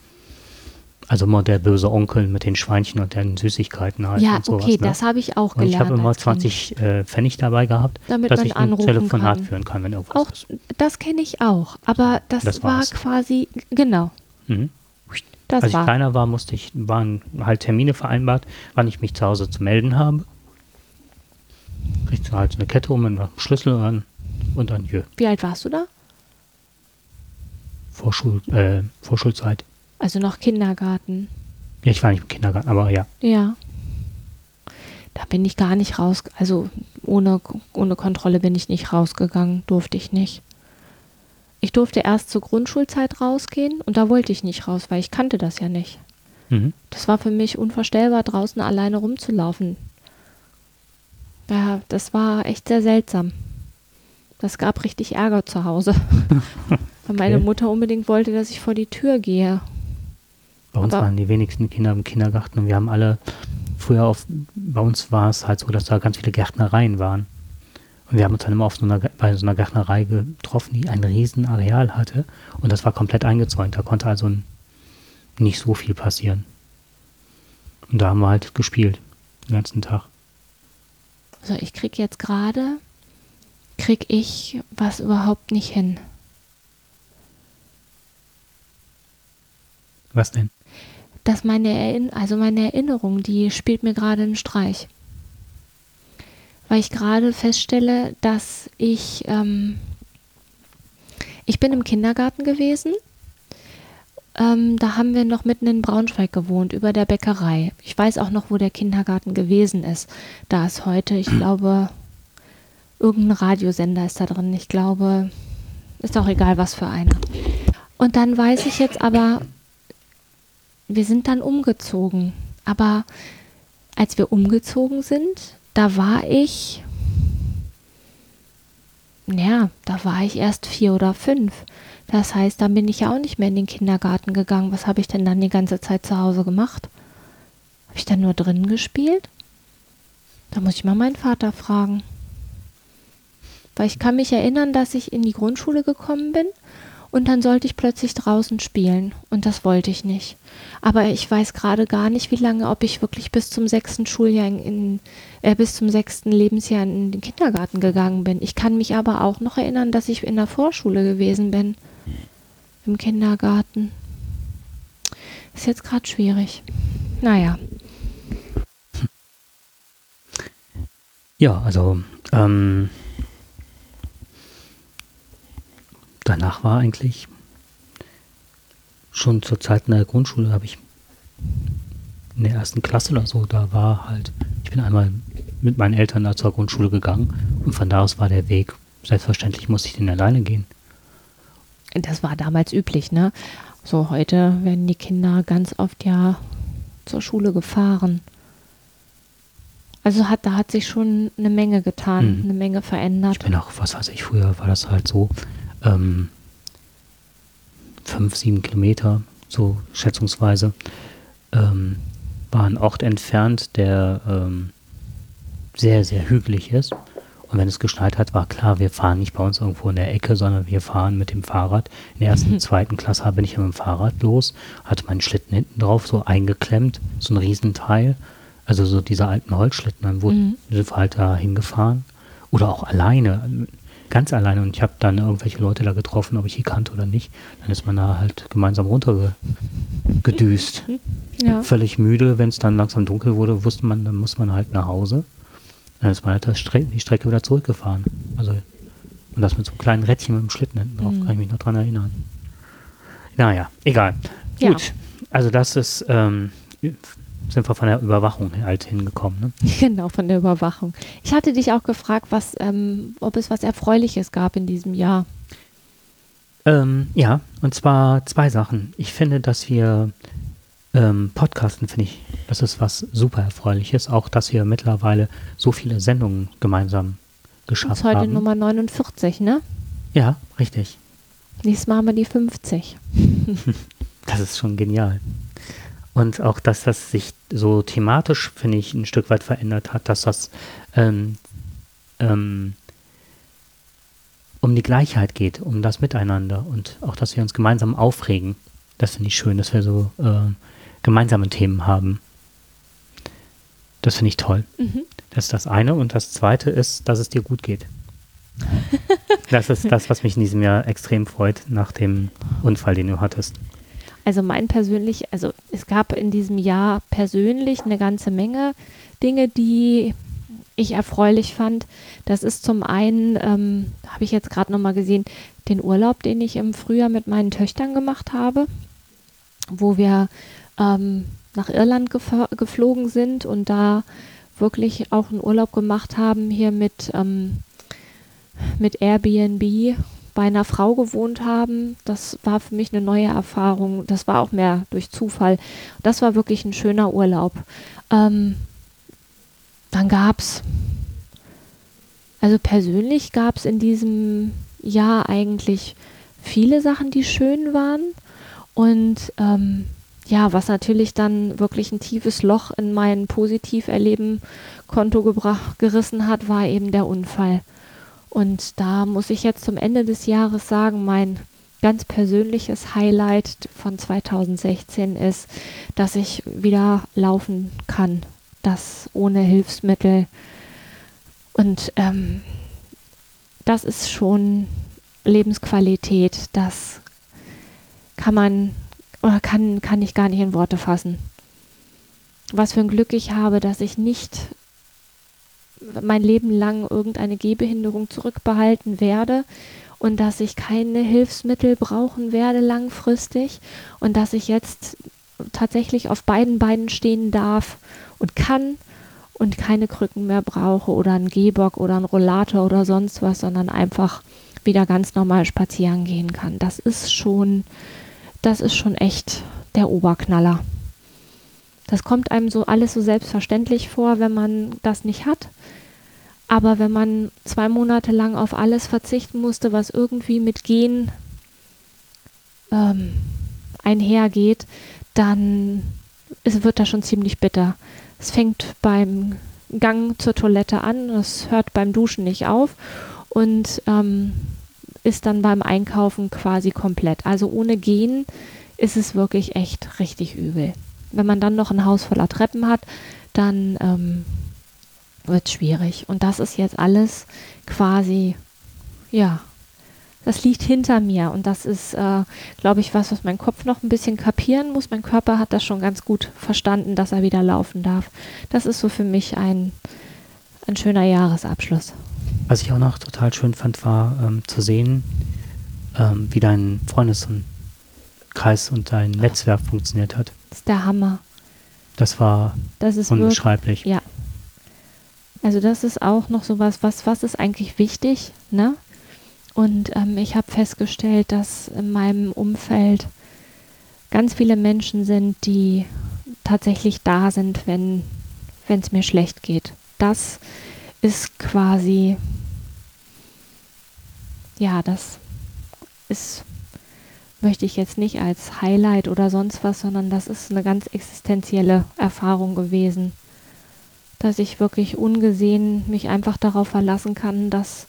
Also immer der böse Onkel mit den Schweinchen und den Süßigkeiten halt. Ja, und sowas, okay, ne? das habe ich auch und gelernt. ich habe immer 20 äh, Pfennig dabei gehabt, Damit dass man ich ein anrufen Telefonat kann. führen kann, wenn irgendwas auch, ist. Das kenne ich auch, aber das, Das war quasi, genau, Mhm. das Als ich war. kleiner war, musste ich, waren halt Termine vereinbart, wann ich mich zu Hause zu melden habe. Kriegst du halt eine Kette um, einen Schlüssel an und dann hier, Wie alt warst du da? Vorschul, äh, Vorschulzeit. Also noch Kindergarten. Ja, ich war nicht im Kindergarten, aber ja. Ja. Da bin ich gar nicht raus, also ohne, ohne Kontrolle bin ich nicht rausgegangen, durfte ich nicht. ich durfte erst zur Grundschulzeit rausgehen und da wollte ich nicht raus, weil ich kannte das ja nicht. Mhm. Das war für mich unvorstellbar, draußen alleine rumzulaufen. Ja, das war echt sehr seltsam. Das gab richtig Ärger zu Hause. <laughs> Weil meine Okay. Mutter unbedingt wollte, dass ich vor die Tür gehe. Bei uns Aber- waren die wenigsten Kinder im Kindergarten und wir haben alle früher auf, bei uns war es halt so, dass da ganz viele Gärtnereien waren. Und wir haben uns dann immer auf so einer, bei so einer Gärtnerei getroffen, die ein riesen Areal hatte und das war komplett eingezäunt. Da konnte also nicht so viel passieren. Und da haben wir halt gespielt, den ganzen Tag. Also ich krieg jetzt gerade, krieg ich was überhaupt nicht hin. Was denn? Dass meine Erinn also meine Erinnerung, die spielt mir gerade einen Streich. Weil ich gerade feststelle, dass ich, ähm, ich bin im Kindergarten gewesen. Ähm, da haben wir noch mitten in Braunschweig gewohnt, über der Bäckerei. Ich weiß auch noch, wo der Kindergarten gewesen ist. Da ist heute, ich glaube, irgendein Radiosender ist da drin. Ich glaube, ist auch egal, was für einer. Und dann weiß ich jetzt aber, wir sind dann umgezogen. Aber als wir umgezogen sind, da war ich, ja, da war ich erst vier oder fünf. Das heißt, dann bin ich ja auch nicht mehr in den Kindergarten gegangen. Was habe ich denn dann die ganze Zeit zu Hause gemacht? Habe ich dann nur drinnen gespielt? Da muss ich mal meinen Vater fragen. Weil ich kann mich erinnern, dass ich in die Grundschule gekommen bin und dann sollte ich plötzlich draußen spielen und das wollte ich nicht. Aber ich weiß gerade gar nicht, wie lange, ob ich wirklich bis zum sechsten Schuljahr in, in äh, bis zum sechsten Lebensjahr in den Kindergarten gegangen bin. Ich kann mich aber auch noch erinnern, dass ich in der Vorschule gewesen bin. Im Kindergarten. Ist jetzt gerade schwierig. Naja. Ja, also ähm, danach war eigentlich schon zur Zeit in der Grundschule habe ich in der ersten Klasse oder so, da war halt, ich bin einmal mit meinen Eltern da zur Grundschule gegangen und von da aus war der Weg. Selbstverständlich musste ich den alleine gehen. Das war damals üblich, ne? So, heute werden die Kinder ganz oft ja zur Schule gefahren. Also hat, da hat sich schon eine Menge getan, Mhm. eine Menge Ich verändert. bin auch, was weiß ich, früher war das halt so, ähm, fünf, sieben Kilometer, so schätzungsweise, ähm, war ein Ort entfernt, der ähm, sehr, sehr hügelig ist. Und wenn es geschneit hat, war klar, wir fahren nicht bei uns irgendwo in der Ecke, sondern wir fahren mit dem Fahrrad. In der ersten, <laughs> zweiten Klasse bin ich mit dem Fahrrad los, hatte meinen Schlitten hinten drauf, so eingeklemmt, so ein Riesenteil. Also so diese alten Holzschlitten, dann wurde, Mhm. sind wir halt da hingefahren. Oder auch alleine, ganz alleine. Und ich habe dann irgendwelche Leute da getroffen, ob ich die kannte oder nicht. Dann ist man da halt gemeinsam runtergedüst. <laughs> Ja. Völlig müde, wenn es dann langsam dunkel wurde, wusste man, dann muss man halt nach Hause. Dann ist man halt das Stre die Strecke wieder zurückgefahren. Also, und das mit so einem kleinen Rädchen mit dem Schlitten hinten drauf, Mhm. kann ich mich noch dran erinnern. Naja, egal. Ja. Gut. Also das ist, ähm, sind wir von der Überwachung halt hingekommen. Ne? <laughs> Genau, von der Überwachung. Ich hatte dich auch gefragt, was, ähm, ob es was Erfreuliches gab in diesem Jahr. Ähm, ja, und zwar zwei Sachen. Ich finde, dass wir ähm, Podcasten, finde ich, das ist was super Erfreuliches. Auch, dass wir mittlerweile so viele Sendungen gemeinsam Das ist geschafft heute haben. Nummer 49, ne? Ja, richtig. Nächstes Mal haben wir die 50. <laughs> Das ist schon genial. Und auch, dass das sich so thematisch, finde ich, ein Stück weit verändert hat, dass das ähm, ähm, um die Gleichheit geht, um das Miteinander und auch, dass wir uns gemeinsam aufregen. Das finde ich schön, dass wir so äh, gemeinsame Themen haben. Das finde ich toll. Mhm. Das ist das eine. Und das zweite ist, dass es dir gut geht. <laughs> Das ist das, was mich in diesem Jahr extrem freut, nach dem Unfall, den du hattest. Also mein persönlich, also es gab in diesem Jahr persönlich eine ganze Menge Dinge, die ich erfreulich fand. Das ist zum einen, ähm, habe ich jetzt gerade nochmal gesehen, den Urlaub, den ich im Frühjahr mit meinen Töchtern gemacht habe, wo wir ähm, nach Irland gef- geflogen sind und da wirklich auch einen Urlaub gemacht haben hier mit, ähm, mit Airbnb bei einer Frau gewohnt haben. Das war für mich eine neue Erfahrung. Das war auch mehr durch Zufall. Das war wirklich ein schöner Urlaub. Ähm, dann gab es, also persönlich gab es in diesem Jahr eigentlich viele Sachen, die schön waren. Und ähm, ja, was natürlich dann wirklich ein tiefes Loch in mein Positiverleben-Konto gerissen hat, war eben der Unfall. Und da muss ich jetzt zum Ende des Jahres sagen, mein ganz persönliches Highlight von 2016 ist, dass ich wieder laufen kann. Das ohne Hilfsmittel. Und ähm, das ist schon Lebensqualität. Das kann man kann, kann ich gar nicht in Worte fassen. Was für ein Glück ich habe, dass ich nicht mein Leben lang irgendeine Gehbehinderung zurückbehalten werde und dass ich keine Hilfsmittel brauchen werde langfristig und dass ich jetzt tatsächlich auf beiden Beinen stehen darf und kann und keine Krücken mehr brauche oder einen Gehbock oder einen Rollator oder sonst was, sondern einfach wieder ganz normal spazieren gehen kann. Das ist schon das ist schon echt der Oberknaller. Das kommt einem so alles so selbstverständlich vor, wenn man das nicht hat. Aber wenn man zwei Monate lang auf alles verzichten musste, was irgendwie mit Gehen ähm, einhergeht, dann ist, wird das schon ziemlich bitter. Es fängt beim Gang zur Toilette an, es hört beim Duschen nicht auf und ähm, ist dann beim Einkaufen quasi komplett. Also ohne Gehen ist es wirklich echt richtig übel. Wenn man dann noch ein Haus voller Treppen hat, dann ähm, wird es schwierig. Und das ist jetzt alles quasi, ja, das liegt hinter mir. Und das ist, äh, glaube ich, was, was mein Kopf noch ein bisschen kapieren muss. Mein Körper hat das schon ganz gut verstanden, dass er wieder laufen darf. Das ist so für mich ein, ein schöner Jahresabschluss. Was ich auch noch total schön fand, war ähm, zu sehen, ähm, wie dein Freundeskreis und dein Netzwerk funktioniert hat. Das ist der Hammer. Das war das ist unbeschreiblich. Wirklich, ja. Also das ist auch noch sowas, was, was ist eigentlich wichtig, ne? Und ähm, ich habe festgestellt, dass in meinem Umfeld ganz viele Menschen sind, die tatsächlich da sind, wenn es mir schlecht geht. Das ist quasi, ja, das ist, möchte ich jetzt nicht als Highlight oder sonst was, sondern das ist eine ganz existenzielle Erfahrung gewesen, dass ich wirklich ungesehen mich einfach darauf verlassen kann, dass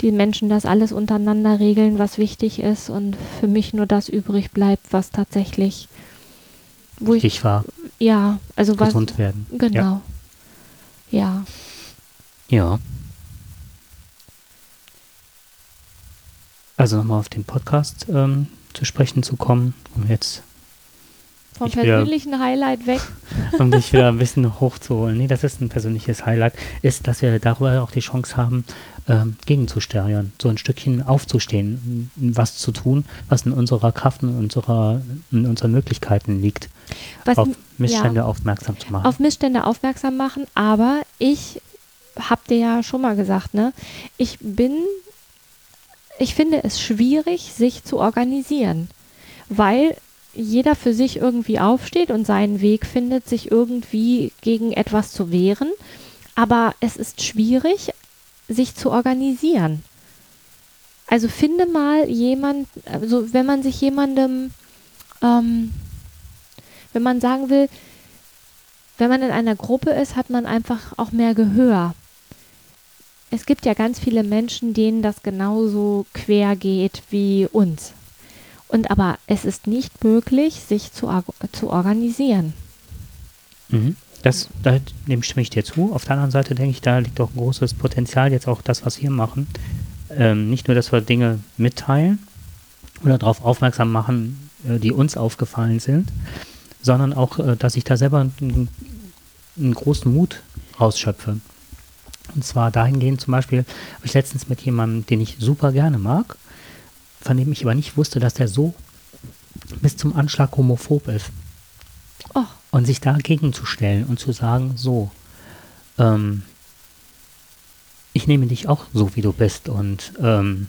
die Menschen das alles untereinander regeln, was wichtig ist und für mich nur das übrig bleibt, was tatsächlich wo ich, ich war. Ja, also gesund was, werden. Genau. Ja. ja. Ja. Also nochmal auf den Podcast ähm, zu sprechen zu kommen, um jetzt vom persönlichen wieder, Highlight weg. <laughs> um dich wieder ein bisschen <laughs> hochzuholen. Nee, das ist ein persönliches Highlight, ist, dass wir darüber auch die Chance haben, ähm, gegenzusteuern, so ein Stückchen aufzustehen, was zu tun, was in unserer Kraft und unserer, in unseren Möglichkeiten liegt. Was, auf Missstände ja, aufmerksam zu machen. Auf Missstände aufmerksam machen, aber ich habt ihr ja schon mal gesagt, ne? Ich bin, ich finde es schwierig, sich zu organisieren, weil jeder für sich irgendwie aufsteht und seinen Weg findet, sich irgendwie gegen etwas zu wehren. Aber es ist schwierig, sich zu organisieren. Also finde mal jemand, also wenn man sich jemandem, ähm, wenn man sagen will, wenn man in einer Gruppe ist, hat man einfach auch mehr Gehör es gibt ja ganz viele Menschen, denen das genauso quer geht wie uns. Und aber es ist nicht möglich, sich zu, zu organisieren. Mhm. Das, da, dem stimme ich dir zu. Auf der anderen Seite denke ich, da liegt auch ein großes Potenzial, jetzt auch das, was wir machen. Ähm, nicht nur, dass wir Dinge mitteilen oder darauf aufmerksam machen, äh, die uns aufgefallen sind, sondern auch, äh, dass ich da selber einen, einen großen Mut rausschöpfe. Und zwar dahingehend zum Beispiel, habe ich letztens mit jemandem, den ich super gerne mag, von dem ich aber nicht wusste, dass der so bis zum Anschlag homophob ist. Oh. Und sich dagegen zu stellen und zu sagen, so, ähm, ich nehme dich auch so, wie du bist und ähm,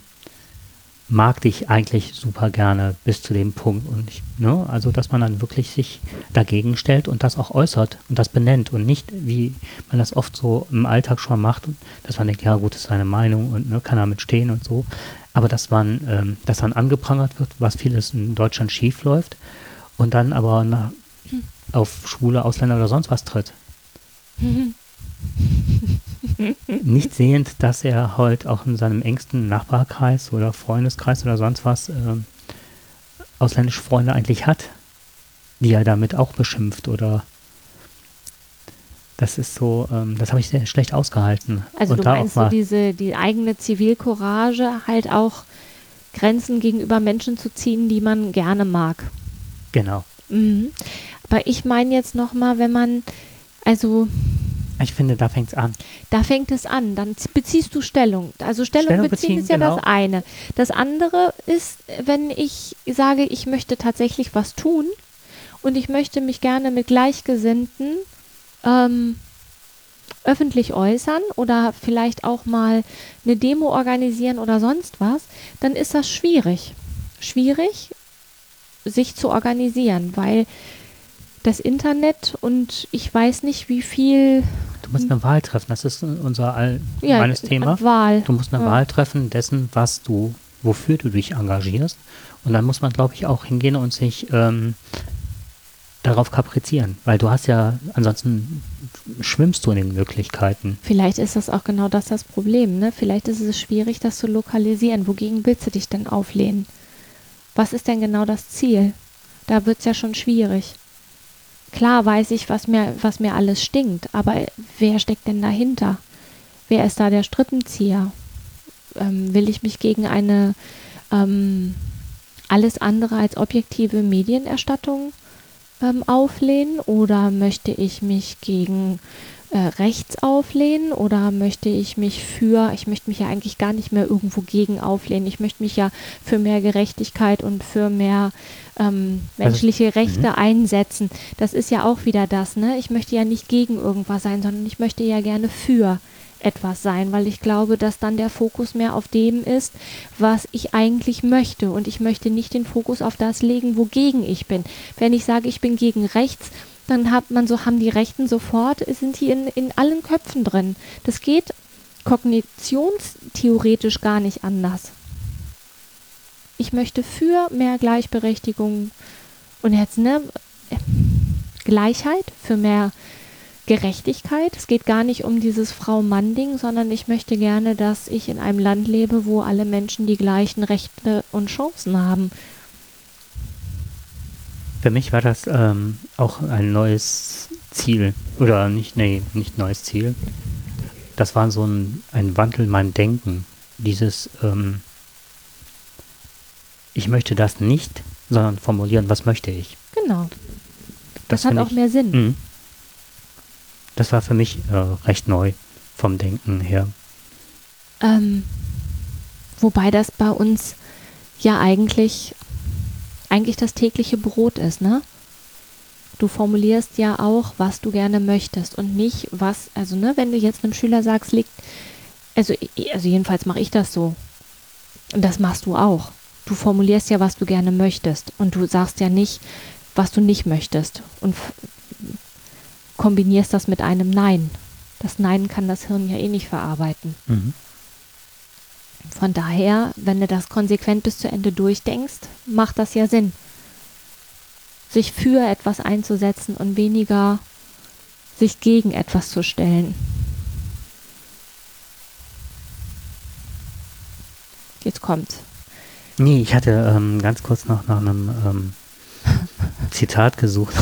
mag dich eigentlich super gerne bis zu dem Punkt. Und ich, ne, also dass man dann wirklich sich dagegen stellt und das auch äußert und das benennt und nicht, wie man das oft so im Alltag schon macht, dass man denkt, ja gut, das ist seine Meinung und ne, kann damit stehen und so. Aber dass man, ähm, dass dann angeprangert wird, was vieles in Deutschland schief läuft und dann aber na, auf schwule Ausländer oder sonst was tritt. <laughs> <laughs> nicht sehend, dass er halt auch in seinem engsten Nachbarkreis oder Freundeskreis oder sonst was äh, ausländische Freunde eigentlich hat, die er damit auch beschimpft oder das ist so, ähm, das habe ich sehr schlecht ausgehalten. Also Und du meinst so diese, die eigene Zivilcourage halt auch Grenzen gegenüber Menschen zu ziehen, die man gerne mag. Genau. Mhm. Aber ich meine jetzt nochmal, wenn man, also ich finde, da fängt es an. Da fängt es an. Dann beziehst du Stellung. Also Stellung, Stellung beziehen, beziehen, ist ja genau. das eine. Das andere ist, wenn ich sage, ich möchte tatsächlich was tun und ich möchte mich gerne mit Gleichgesinnten ähm, öffentlich äußern oder vielleicht auch mal eine Demo organisieren oder sonst was, dann ist das schwierig. Schwierig, sich zu organisieren, weil das Internet und ich weiß nicht, wie viel. Du musst eine Wahl treffen, das ist unser allgemeines ja, Thema. Wahl. Du musst eine ja. Wahl treffen dessen, was du, wofür du dich engagierst. Und dann muss man, glaube ich, auch hingehen und sich ähm, darauf kaprizieren, weil du hast ja, ansonsten schwimmst du in den Möglichkeiten. Vielleicht ist das auch genau das das Problem, ne? Vielleicht ist es schwierig, das zu lokalisieren. Wogegen willst du dich denn auflehnen? Was ist denn genau das Ziel? Da wird es ja schon schwierig. Klar weiß ich, was mir, was mir alles stinkt, aber wer steckt denn dahinter? Wer ist da der Strippenzieher? Ähm, will ich mich gegen eine ähm, alles andere als objektive Medienerstattung ähm, auflehnen oder möchte ich mich gegen rechts auflehnen oder möchte ich mich für, ich möchte mich ja eigentlich gar nicht mehr irgendwo gegen auflehnen, ich möchte mich ja für mehr Gerechtigkeit und für mehr ähm, also, menschliche also, Rechte einsetzen. Das ist ja auch wieder das, ne? Ich möchte ja nicht gegen irgendwas sein, sondern ich möchte ja gerne für etwas sein, weil ich glaube, dass dann der Fokus mehr auf dem ist, was ich eigentlich möchte. Und ich möchte nicht den Fokus auf das legen, wogegen ich bin. Wenn ich sage, ich bin gegen rechts, dann hat man so, haben die Rechten sofort, sind die in, in allen Köpfen drin. Das geht kognitionstheoretisch gar nicht anders. Ich möchte für mehr Gleichberechtigung und jetzt, ne, Gleichheit, für mehr Gerechtigkeit. Es geht gar nicht um dieses Frau-Mann-Ding, sondern ich möchte gerne, dass ich in einem Land lebe, wo alle Menschen die gleichen Rechte und Chancen haben. Für mich war das ähm, auch ein neues Ziel. Oder nicht, nee, nicht neues Ziel. Das war so ein, ein Wandel in meinem Denken. Dieses, ähm, ich möchte das nicht, sondern formulieren, was möchte ich. Genau. Das, das hat auch ich, mehr Sinn. Mh das war für mich äh, recht neu vom Denken her. Ähm, wobei das bei uns ja eigentlich, eigentlich das tägliche Brot ist, ne? Du formulierst ja auch, was du gerne möchtest und nicht was, also ne, wenn du jetzt einem Schüler sagst, liegt, also, also jedenfalls mache ich das so. Und das machst du auch. Du formulierst ja, was du gerne möchtest und du sagst ja nicht, was du nicht möchtest. Und kombinierst das mit einem Nein. Das Nein kann das Hirn ja eh nicht verarbeiten. Mhm. Von daher, wenn du das konsequent bis zu Ende durchdenkst, macht das ja Sinn. Sich für etwas einzusetzen und weniger sich gegen etwas zu stellen. Jetzt kommt's. Nee, ich hatte ähm, ganz kurz noch nach einem ähm, <laughs> Zitat gesucht.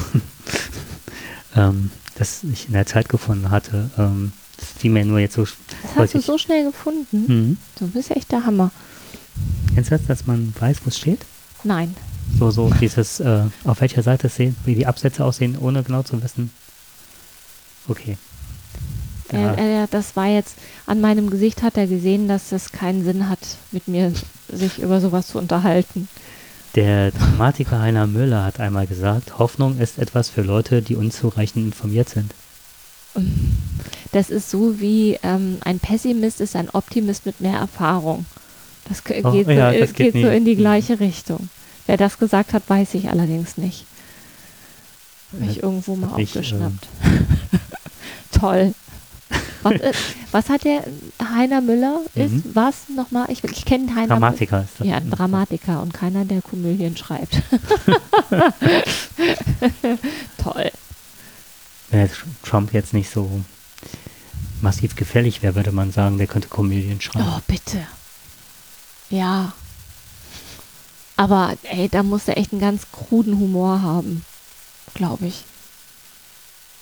<laughs> ähm, das ich in der Zeit gefunden hatte. Ähm, fiel mir nur jetzt so. Das hast du so schnell gefunden? Mhm. Du bist echt der Hammer. Kennst du das, dass man weiß, wo es steht? Nein. So, so dieses, äh, auf welcher Seite es sehen, wie die Absätze aussehen, ohne genau zu wissen. Okay. Ja. Er, er, das war jetzt, an meinem Gesicht hat er gesehen, dass es keinen Sinn hat, mit mir sich über sowas zu unterhalten. Der Dramatiker Heiner Müller hat einmal gesagt, Hoffnung ist etwas für Leute, die unzureichend informiert sind. Das ist so wie ähm, ein Pessimist ist ein Optimist mit mehr Erfahrung. Das Oh, geht, so, ja, äh, das geht, geht so in die gleiche Richtung. Wer das gesagt hat, weiß ich allerdings nicht. Habe ich irgendwo mal hab ich, äh, aufgeschnappt. <laughs> Toll. Was, äh, was hat der Heiner Müller? Ist Mhm. was nochmal? Ich, ich kenne Heiner Dramatiker ist das. Ja, ein Dramatiker und keiner, der Komödien schreibt. <laughs> <laughs> Toll. Wenn Trump jetzt nicht so massiv gefällig wäre, würde man sagen, der könnte Komödien schreiben. Oh, bitte. Ja. Aber ey, da muss er echt einen ganz kruden Humor haben. Glaube ich.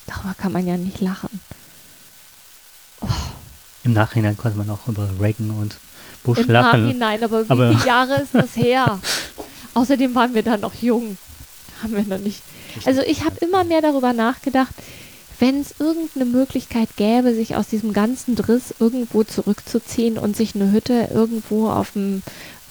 Darüber kann man ja nicht lachen. Im Nachhinein konnte man auch über Reagan und Bush Im lachen. Nachhinein, aber wie Aber- viele Jahre ist das her? <laughs> Außerdem waren wir da noch jung. Haben wir noch nicht. Also ich habe immer mehr darüber nachgedacht, wenn es irgendeine Möglichkeit gäbe, sich aus diesem ganzen Driss irgendwo zurückzuziehen und sich eine Hütte irgendwo auf dem,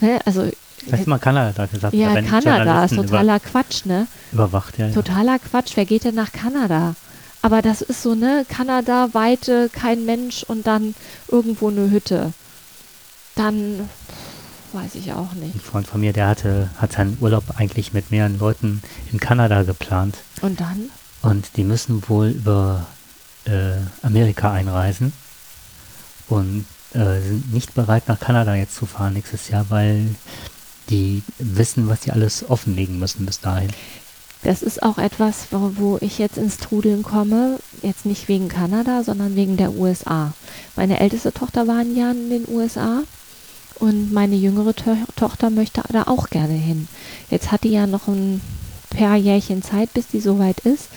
ne, also Das ist mal Kanada gesagt. ja, Kanada ist totaler Quatsch, ne? Über, überwacht, ja, ja. Totaler Quatsch. Wer geht denn nach Kanada? Aber das ist so, ne? Kanada, Weite, kein Mensch und dann irgendwo eine Hütte. Dann weiß ich auch nicht. Ein Freund von mir, der hatte, hat seinen Urlaub eigentlich mit mehreren Leuten in Kanada geplant. Und dann? Und die müssen wohl über äh, Amerika einreisen und äh, sind nicht bereit, nach Kanada jetzt zu fahren nächstes Jahr, weil die wissen, was sie alles offenlegen müssen bis dahin. Das ist auch etwas, wo, wo ich jetzt ins Trudeln komme. Jetzt nicht wegen Kanada, sondern wegen der USA. Meine älteste Tochter war ein Jahr in den USA und meine jüngere to Tochter möchte da auch gerne hin. Jetzt hat die ja noch ein paar Jährchen Zeit, bis die soweit ist.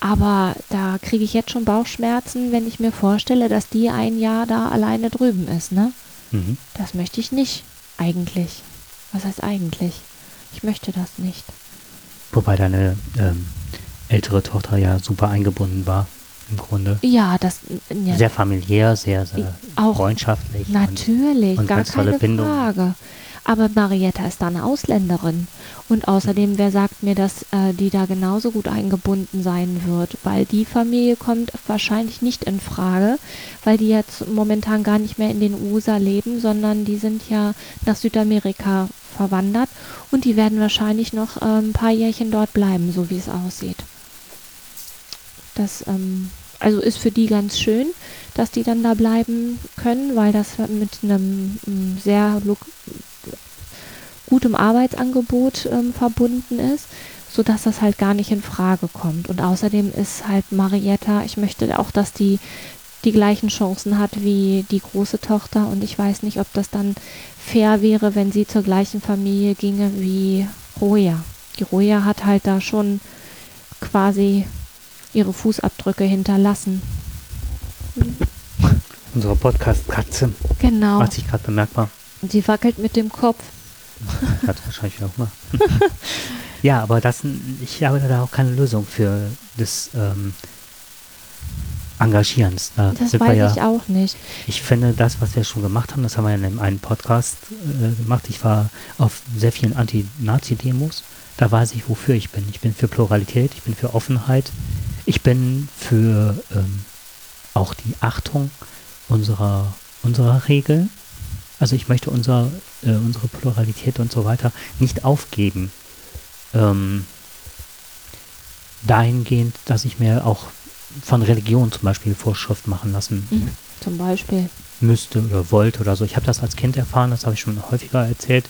Aber da kriege ich jetzt schon Bauchschmerzen, wenn ich mir vorstelle, dass die ein Jahr da alleine drüben ist, ne? Mhm. Das möchte ich nicht, eigentlich. Was heißt eigentlich? Ich möchte das nicht. Wobei deine ähm, ältere Tochter ja super eingebunden war, im Grunde. Ja, das ja, Sehr familiär, sehr, sehr Auch freundschaftlich. und- natürlich, und gar ganz tolle keine Bindung. Frage. Aber Marietta ist da eine Ausländerin. Und außerdem, wer sagt mir, dass äh, die da genauso gut eingebunden sein wird? Weil die Familie kommt wahrscheinlich nicht in Frage, weil die jetzt momentan gar nicht mehr in den USA leben, sondern die sind ja nach Südamerika verwandert und die werden wahrscheinlich noch äh, ein paar Jährchen dort bleiben, so wie es aussieht. Das ähm, also ist für die ganz schön, dass die dann da bleiben können, weil das mit einem ähm, sehr gutem Arbeitsangebot ähm, verbunden ist, sodass das halt gar nicht in Frage kommt. Und außerdem ist halt Marietta, ich möchte auch, dass die die gleichen Chancen hat wie die große Tochter und ich weiß nicht, ob das dann fair wäre, wenn sie zur gleichen Familie ginge wie Roja. Die Roja hat halt da schon quasi ihre Fußabdrücke hinterlassen. Unsere Podcast-Katze Genau. macht sich gerade bemerkbar. Und sie wackelt mit dem Kopf. <laughs> Hat wahrscheinlich wieder Hunger. <laughs> ja, aber das, ich habe da auch keine Lösung für des ähm, Engagierens. Da Das weiß ja, ich auch nicht. Ich finde, das, was wir schon gemacht haben, das haben wir in einem Podcast äh, gemacht. Ich war auf sehr vielen Anti-Nazi-Demos. Da weiß ich, wofür ich bin. Ich bin für Pluralität, ich bin für Offenheit, ich bin für ähm, auch die Achtung unserer, unserer Regeln. Also ich möchte unser, äh, unsere Pluralität und so weiter nicht aufgeben. Ähm, dahingehend, dass ich mir auch von Religion zum Beispiel Vorschrift machen lassen Mhm. Zum Beispiel. Müsste oder wollte oder so. Ich habe das als Kind erfahren, das habe ich schon häufiger erzählt,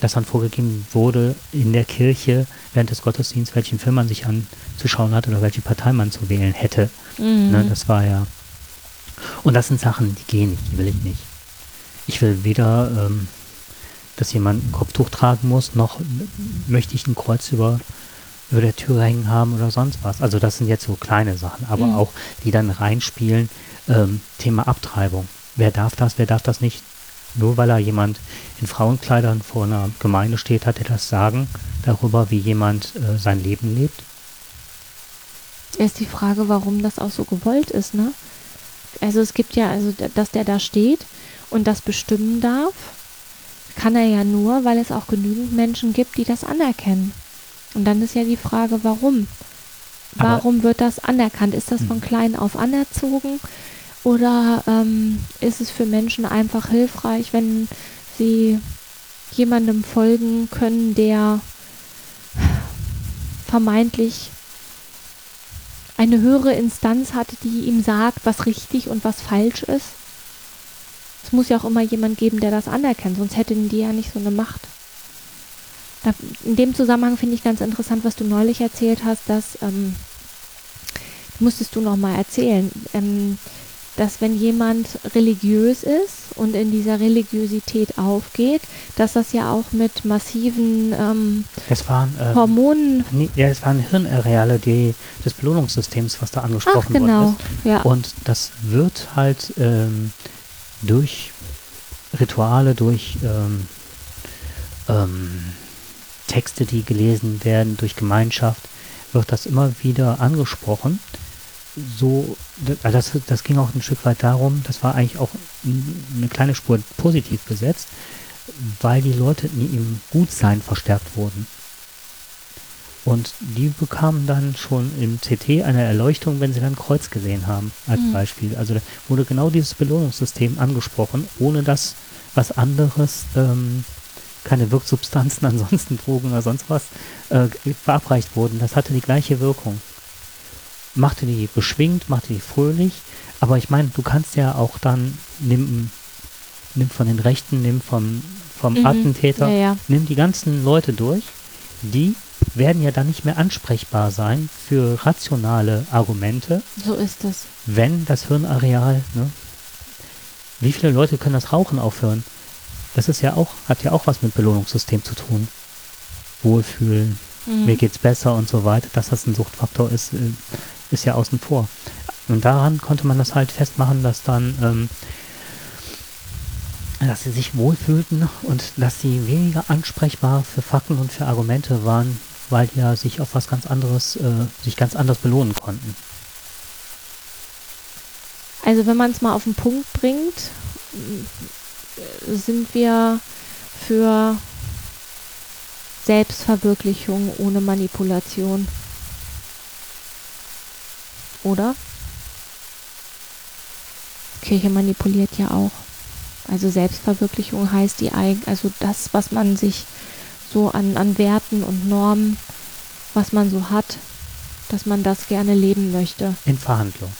dass dann vorgegeben wurde in der Kirche während des Gottesdienstes, welchen Film man sich anzuschauen hat oder welche Partei man zu wählen hätte. Mhm. Ne, das war ja. Und das sind Sachen, die gehen nicht, die will ich nicht. Ich will weder, ähm, dass jemand ein Kopftuch tragen muss, noch möchte ich ein Kreuz über, über der Tür hängen haben oder sonst was. Also das sind jetzt so kleine Sachen, aber Mhm. auch die dann reinspielen, ähm, Thema Abtreibung. Wer darf das, wer darf das nicht? Nur weil er jemand in Frauenkleidern vor einer Gemeinde steht, hat er das Sagen darüber, wie jemand äh, sein Leben lebt. Ist die Frage, warum das auch so gewollt ist, ne? Also es gibt ja, also dass der da steht und das bestimmen darf, kann er ja nur, weil es auch genügend Menschen gibt, die das anerkennen. Und dann ist ja die Frage, warum? Aber- Warum wird das anerkannt? Ist das von Mhm. klein auf anerzogen? Oder ähm, ist es für Menschen einfach hilfreich, wenn sie jemandem folgen können, der vermeintlich eine höhere Instanz hat, die ihm sagt, was richtig und was falsch ist. Es muss ja auch immer jemand geben, der das anerkennt, sonst hätten die ja nicht so eine Macht. In dem Zusammenhang finde ich ganz interessant, was du neulich erzählt hast, dass ähm, musstest du noch mal erzählen, ähm, dass wenn jemand religiös ist und in dieser Religiosität aufgeht, dass das ja auch mit massiven ähm, Das waren, ähm, Hormonen. nee, ja, es waren Hirnareale die, des Belohnungssystems, was da Ach angesprochen genau, worden ist. ja. Und das wird halt ähm, durch Rituale, durch ähm, ähm, Texte, die gelesen werden, durch Gemeinschaft, wird das immer wieder angesprochen. So, also das, das ging auch ein Stück weit darum, das war eigentlich auch eine kleine Spur positiv besetzt, weil die Leute in ihrem Gutsein verstärkt wurden. Und die bekamen dann schon im CT eine Erleuchtung, wenn sie dann Kreuz gesehen haben, als Mhm. Beispiel. Also da wurde genau dieses Belohnungssystem angesprochen, ohne dass was anderes, ähm, keine Wirksubstanzen, <laughs> ansonsten Drogen oder sonst was, äh, verabreicht wurden. Das hatte die gleiche Wirkung. Machte die beschwingt, machte die fröhlich, aber ich meine, du kannst ja auch dann, nimm, nimm von den Rechten, nimm vom, vom Mhm. Attentäter, Ja, ja. nimm die ganzen Leute durch, die werden ja dann nicht mehr ansprechbar sein für rationale Argumente, So ist es. wenn das Hirnareal, ne? Wie viele Leute können das Rauchen aufhören? Das ist ja auch, hat ja auch was mit Belohnungssystem zu tun. Wohlfühlen, Mhm. mir geht's besser und so weiter. Dass das ein Suchtfaktor ist, äh, ist ja außen vor. Und daran konnte man das halt festmachen, dass dann, ähm, dass sie sich wohlfühlten und dass sie weniger ansprechbar für Fakten und für Argumente waren, weil die ja sich auf was ganz anderes, äh, sich ganz anders belohnen konnten. Also wenn man es mal auf den Punkt bringt, sind wir für Selbstverwirklichung ohne Manipulation. Oder? Kirche manipuliert ja auch. Also Selbstverwirklichung heißt die eigen, also das, was man sich so an, an Werten und Normen, was man so hat, dass man das gerne leben möchte. In Verhandlung.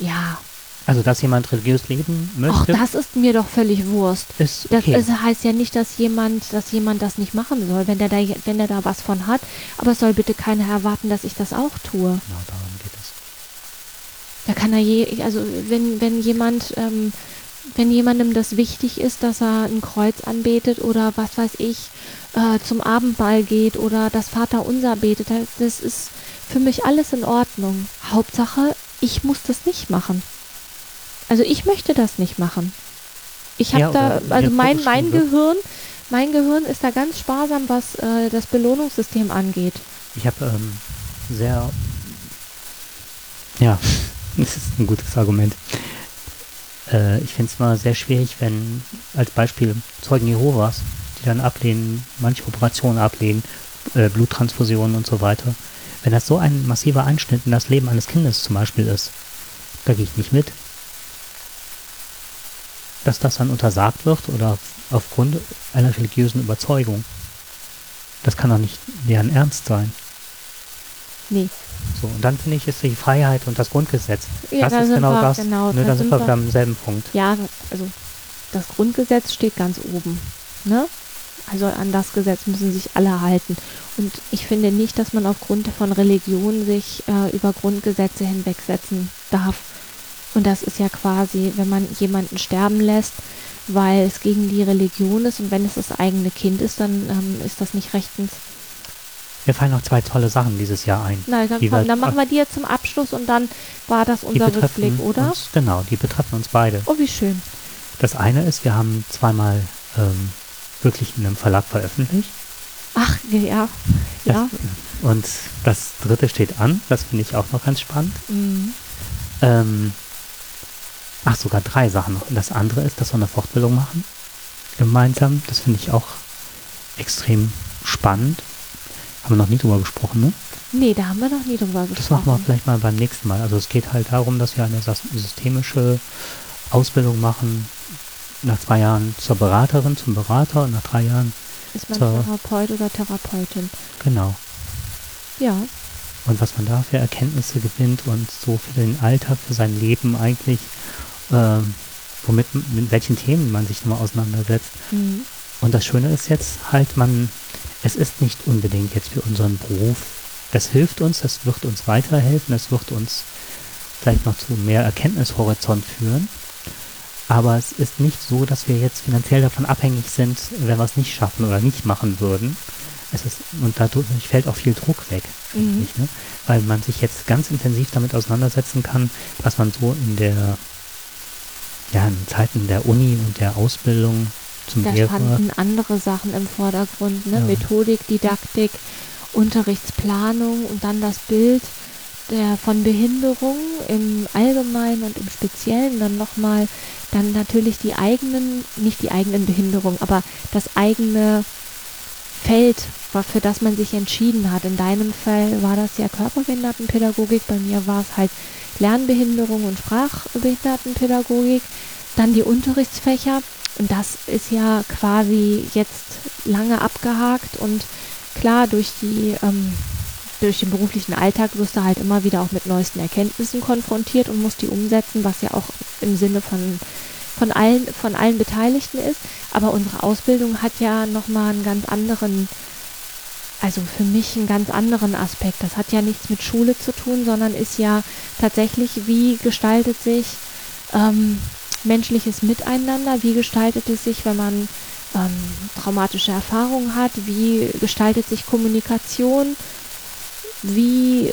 Ja, Also, dass jemand religiös leben Ach, möchte, das ist mir doch völlig Wurst. ist Das okay. es heißt ja nicht, dass jemand, dass jemand das nicht machen soll, wenn der da, wenn der da was von hat. Aber es soll bitte keiner erwarten, dass ich das auch tue. geht es. Da kann er je, also wenn, wenn jemand, ähm, wenn jemandem das wichtig ist, dass er ein Kreuz anbetet oder was weiß ich, äh, zum Abendmahl geht oder das Vaterunser betet, das, ist für mich alles in Ordnung. Hauptsache, ich muss das nicht machen. Also ich möchte das nicht machen. Ich habe Ja, da, also mein, mein wird. Gehirn, mein Gehirn ist da ganz sparsam, was äh, das Belohnungssystem angeht. Ich habe ähm, sehr, ja, das ist ein gutes Argument. Äh, ich finde es mal sehr schwierig, wenn als Beispiel Zeugen Jehovas, die dann ablehnen, manche Operationen ablehnen, äh, Bluttransfusionen und so weiter. Wenn das so ein massiver Einschnitt in das Leben eines Kindes zum Beispiel ist, da gehe ich nicht mit. Dass das dann untersagt wird oder aufgrund einer religiösen Überzeugung. Das kann doch nicht deren Ernst sein. Nee. So, und dann finde ich, ist die Freiheit und das Grundgesetz. Ja, das da ist genau wir, das. genau, ne, da da sind sind wir beim selben Punkt. Ja, also das Grundgesetz steht ganz oben. Ne? Also an das Gesetz müssen sich alle halten. Und ich finde nicht, dass man aufgrund von Religion sich äh, über Grundgesetze hinwegsetzen darf. Und das ist ja quasi, wenn man jemanden sterben lässt, weil es gegen die Religion ist und wenn es das eigene Kind ist, dann ähm, ist das nicht rechtens. Mir fallen noch zwei tolle Sachen dieses Jahr ein. Na, dann, komm, wir- dann machen wir die jetzt zum Abschluss und dann war das unser Rückblick, oder? Uns, genau, die betreffen uns beide. Oh, wie schön. Das eine ist, wir haben zweimal ähm, wirklich in einem Verlag veröffentlicht. Ach, ja. Ja. Das, und das dritte steht an. Das finde ich auch noch ganz spannend. Mhm. Ähm, ach, sogar drei Sachen noch. Und das andere ist, dass wir eine Fortbildung machen. Gemeinsam. Das finde ich auch extrem spannend. Haben wir noch nie drüber gesprochen, ne? Nee, da haben wir noch nie drüber gesprochen. Das machen wir vielleicht mal beim nächsten Mal. Also es geht halt darum, dass wir eine systemische Ausbildung machen nach zwei Jahren zur Beraterin, zum Berater und nach drei Jahren, Ist man. Therapeut oder Therapeutin? genau. Ja. Und was man da für Erkenntnisse gewinnt und so für den Alltag, für sein Leben eigentlich, ähm, womit, mit welchen Themen man sich nochmal auseinandersetzt. Mhm. Und das Schöne ist jetzt halt, man, es ist nicht unbedingt jetzt für unseren Beruf. Es hilft uns, es wird uns weiterhelfen, es wird uns vielleicht noch zu mehr Erkenntnishorizont führen. Aber es ist nicht so, dass wir jetzt finanziell davon abhängig sind, wenn wir es nicht schaffen oder nicht machen würden. Es ist, und dadurch fällt auch viel Druck weg, finde Mhm. ich, ne? weil man sich jetzt ganz intensiv damit auseinandersetzen kann, was man so in der, ja, in Zeiten der Uni und der Ausbildung zum Da standen andere Sachen im Vordergrund, ne? Ja. Methodik, Didaktik, Unterrichtsplanung und dann das Bild der von Behinderung im Allgemeinen und im Speziellen dann nochmal dann natürlich die eigenen, nicht die eigenen Behinderungen, aber das eigene Feld, für das man sich entschieden hat. In deinem Fall war das ja Körperbehindertenpädagogik, bei mir war es halt Lernbehinderung und Sprachbehindertenpädagogik, dann die Unterrichtsfächer und das ist ja quasi jetzt lange abgehakt und klar durch die ähm, durch den beruflichen Alltag wirst du halt immer wieder auch mit neuesten Erkenntnissen konfrontiert und musst die umsetzen, was ja auch im Sinne von von allen von allen Beteiligten ist. Aber unsere Ausbildung hat ja noch mal einen ganz anderen, also für mich einen ganz anderen Aspekt. Das hat ja nichts mit Schule zu tun, sondern ist ja tatsächlich, wie gestaltet sich ähm, menschliches Miteinander, wie gestaltet es sich, wenn man ähm, traumatische Erfahrungen hat, wie gestaltet sich Kommunikation, wie äh,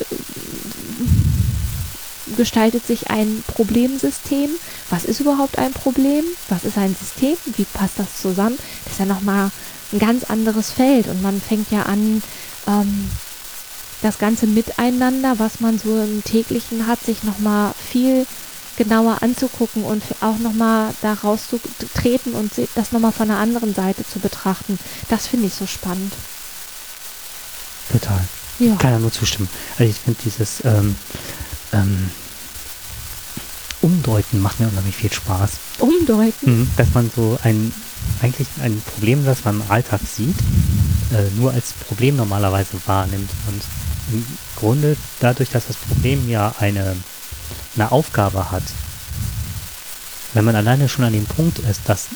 gestaltet sich ein Problemsystem, was ist überhaupt ein Problem, was ist ein System, wie passt das zusammen, das ist ja nochmal ein ganz anderes Feld. Und man fängt ja an, ähm, das ganze Miteinander, was man so im täglichen hat, sich nochmal viel genauer anzugucken und auch nochmal da rauszutreten und das nochmal von einer anderen Seite zu betrachten. Das finde ich so spannend. Total. Ja. Kann ja nur zustimmen. Also ich finde dieses ähm, ähm, Umdeuten macht mir unheimlich viel Spaß. Umdeuten. Mhm. Dass man so ein, eigentlich ein Problem, das man im Alltag sieht, äh, nur als Problem normalerweise wahrnimmt. Und im Grunde dadurch, dass das Problem ja eine, eine Aufgabe hat, wenn man alleine schon an dem Punkt ist, dass,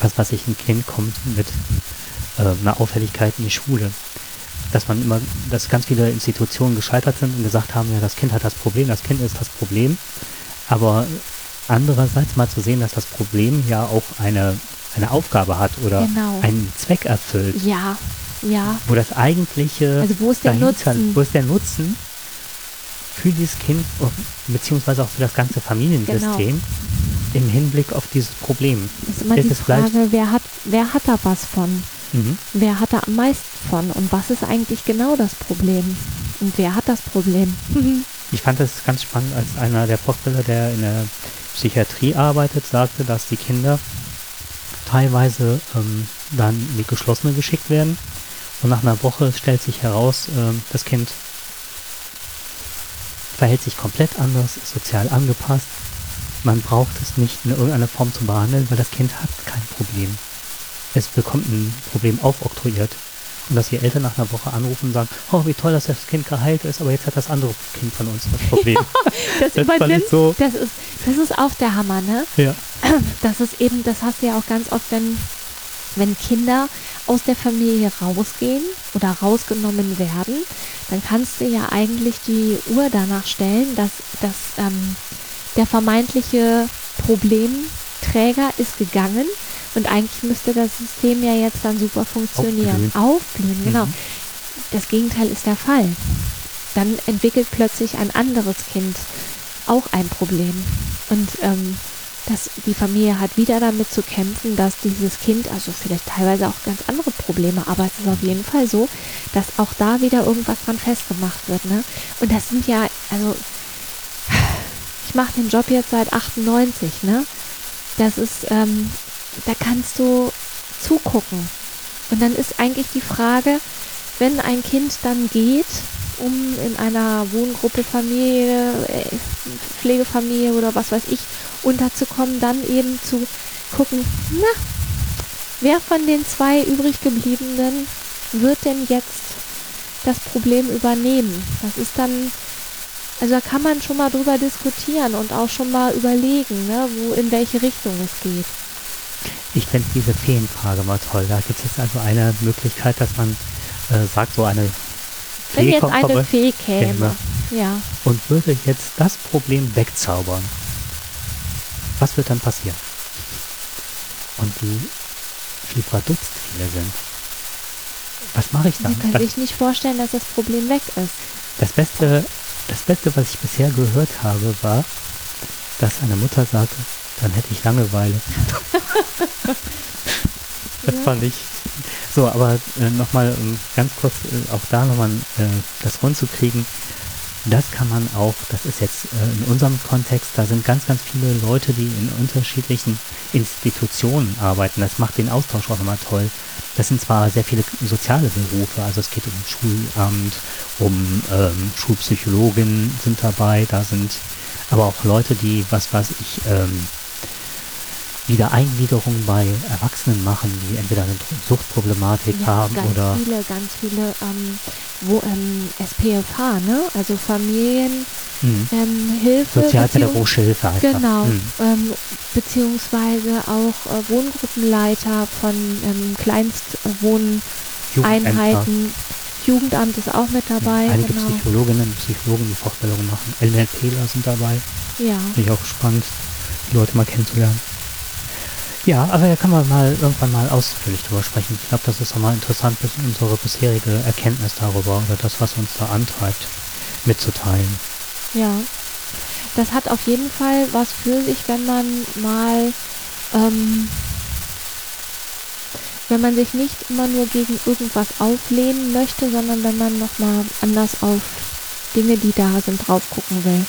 was weiß ich, ein Kind kommt mit äh, einer Auffälligkeit in die Schule, dass man immer, dass ganz viele Institutionen gescheitert sind und gesagt haben, ja, das Kind hat das Problem, das Kind ist das Problem. Aber andererseits mal zu sehen, dass das Problem ja auch eine, eine Aufgabe hat oder Genau. einen Zweck erfüllt, Ja, ja. wo das eigentliche Also wo ist der Nutzen? wo ist der Nutzen für dieses Kind beziehungsweise auch für das ganze Familiensystem Genau. im Hinblick auf dieses Problem. Das ist immer Ist die Frage, wer hat, wer hat da was von? Mhm. Wer hat da am meisten von? Und was ist eigentlich genau das Problem? Und wer hat das Problem? <laughs> Ich fand das ganz spannend, als einer der Fortbilder, der in der Psychiatrie arbeitet, sagte, dass die Kinder teilweise ähm, dann in die geschlossene geschickt werden und nach einer Woche stellt sich heraus, ähm, das Kind verhält sich komplett anders, ist sozial angepasst. Man braucht es nicht in irgendeiner Form zu behandeln, weil das Kind hat kein Problem. Es bekommt ein Problem aufoktroyiert. Und dass die Eltern nach einer Woche anrufen und sagen, oh, wie toll, dass das Kind geheilt ist, aber jetzt hat das andere Kind von uns das Problem. <laughs> Das, Das fand übernimmt, so- das ist, das ist auch der Hammer, ne? ja. Das ist eben, das hast du ja auch ganz oft, wenn, wenn Kinder aus der Familie rausgehen oder rausgenommen werden, dann kannst du ja eigentlich die Uhr danach stellen, dass, dass ähm, der vermeintliche Problemträger ist gegangen und eigentlich müsste das System ja jetzt dann super funktionieren. Aufblühen. Aufblühen, genau. Mhm. Das Gegenteil ist der Fall. Dann entwickelt plötzlich ein anderes Kind auch ein Problem. Und ähm, dass die Familie hat wieder damit zu kämpfen, dass dieses Kind, also vielleicht teilweise auch ganz andere Probleme, aber es ist auf jeden Fall so, dass auch da wieder irgendwas dran festgemacht wird. Ne? Und das sind ja, also ich mache den Job jetzt seit 98, ne? Das ist, ähm, da kannst du zugucken. Und dann ist eigentlich die Frage, wenn ein Kind dann geht, um in einer Wohngruppe, Familie, äh, Pflegefamilie oder was weiß ich unterzukommen, dann eben zu gucken, na, wer von den zwei übrig gebliebenen wird denn jetzt das Problem übernehmen? Das ist dann, also da kann man schon mal drüber diskutieren und auch schon mal überlegen, ne, wo, in welche Richtung es geht. Ich fände diese Feenfrage mal toll. Da gibt es also eine Möglichkeit, dass man äh, sagt, so eine Wenn Fee jetzt kommt eine Fee käme, Käme. ja. und würde jetzt das Problem wegzaubern. Was wird dann passieren? Und die Flipperdutzt viele sind. Was mache ich Sie dann? können Das, sich nicht vorstellen, dass das Problem weg ist. das, Beste, das Beste, was ich bisher gehört habe, war, dass eine Mutter sagte, dann hätte ich Langeweile. <laughs> das Ja. fand ich. So, aber äh, nochmal ähm, ganz kurz, äh, auch da nochmal äh, das rund zu kriegen. Das kann man auch, das ist jetzt äh, in unserem Kontext, da sind ganz, ganz viele Leute, die in unterschiedlichen Institutionen arbeiten. Das macht den Austausch auch nochmal toll. Das sind zwar sehr viele soziale Berufe, also es geht um Schulamt, um ähm, Schulpsychologen sind dabei, da sind aber auch Leute, die, was weiß ich, ähm, Wiedereingliederung bei Erwachsenen machen, die entweder eine Suchtproblematik Ja, haben ganz oder viele, ganz viele, ähm, wo ähm, SPFH, ne? Also Familien, mh, ähm, Hilfe, sozialpädagogische Hilfe einfach. Genau, Mhm. ähm, beziehungsweise auch äh, Wohngruppenleiter von ähm, Kleinstwohneinheiten. Jugendamt ist auch mit dabei. Einige genau. Psychologinnen und Psychologen, die Fortbildung machen. NLPler sind dabei. Ja, Finde ich auch spannend, die Leute mal kennenzulernen. Ja, aber da kann man mal irgendwann mal ausführlich drüber sprechen. Ich glaube, das ist auch mal interessant, bis unsere bisherige Erkenntnis darüber oder das, was uns da antreibt, mitzuteilen. ja. Das hat auf jeden Fall was für sich, wenn man mal, ähm, wenn man sich nicht immer nur gegen irgendwas auflehnen möchte, sondern wenn man nochmal anders auf Dinge, die da sind, drauf gucken will.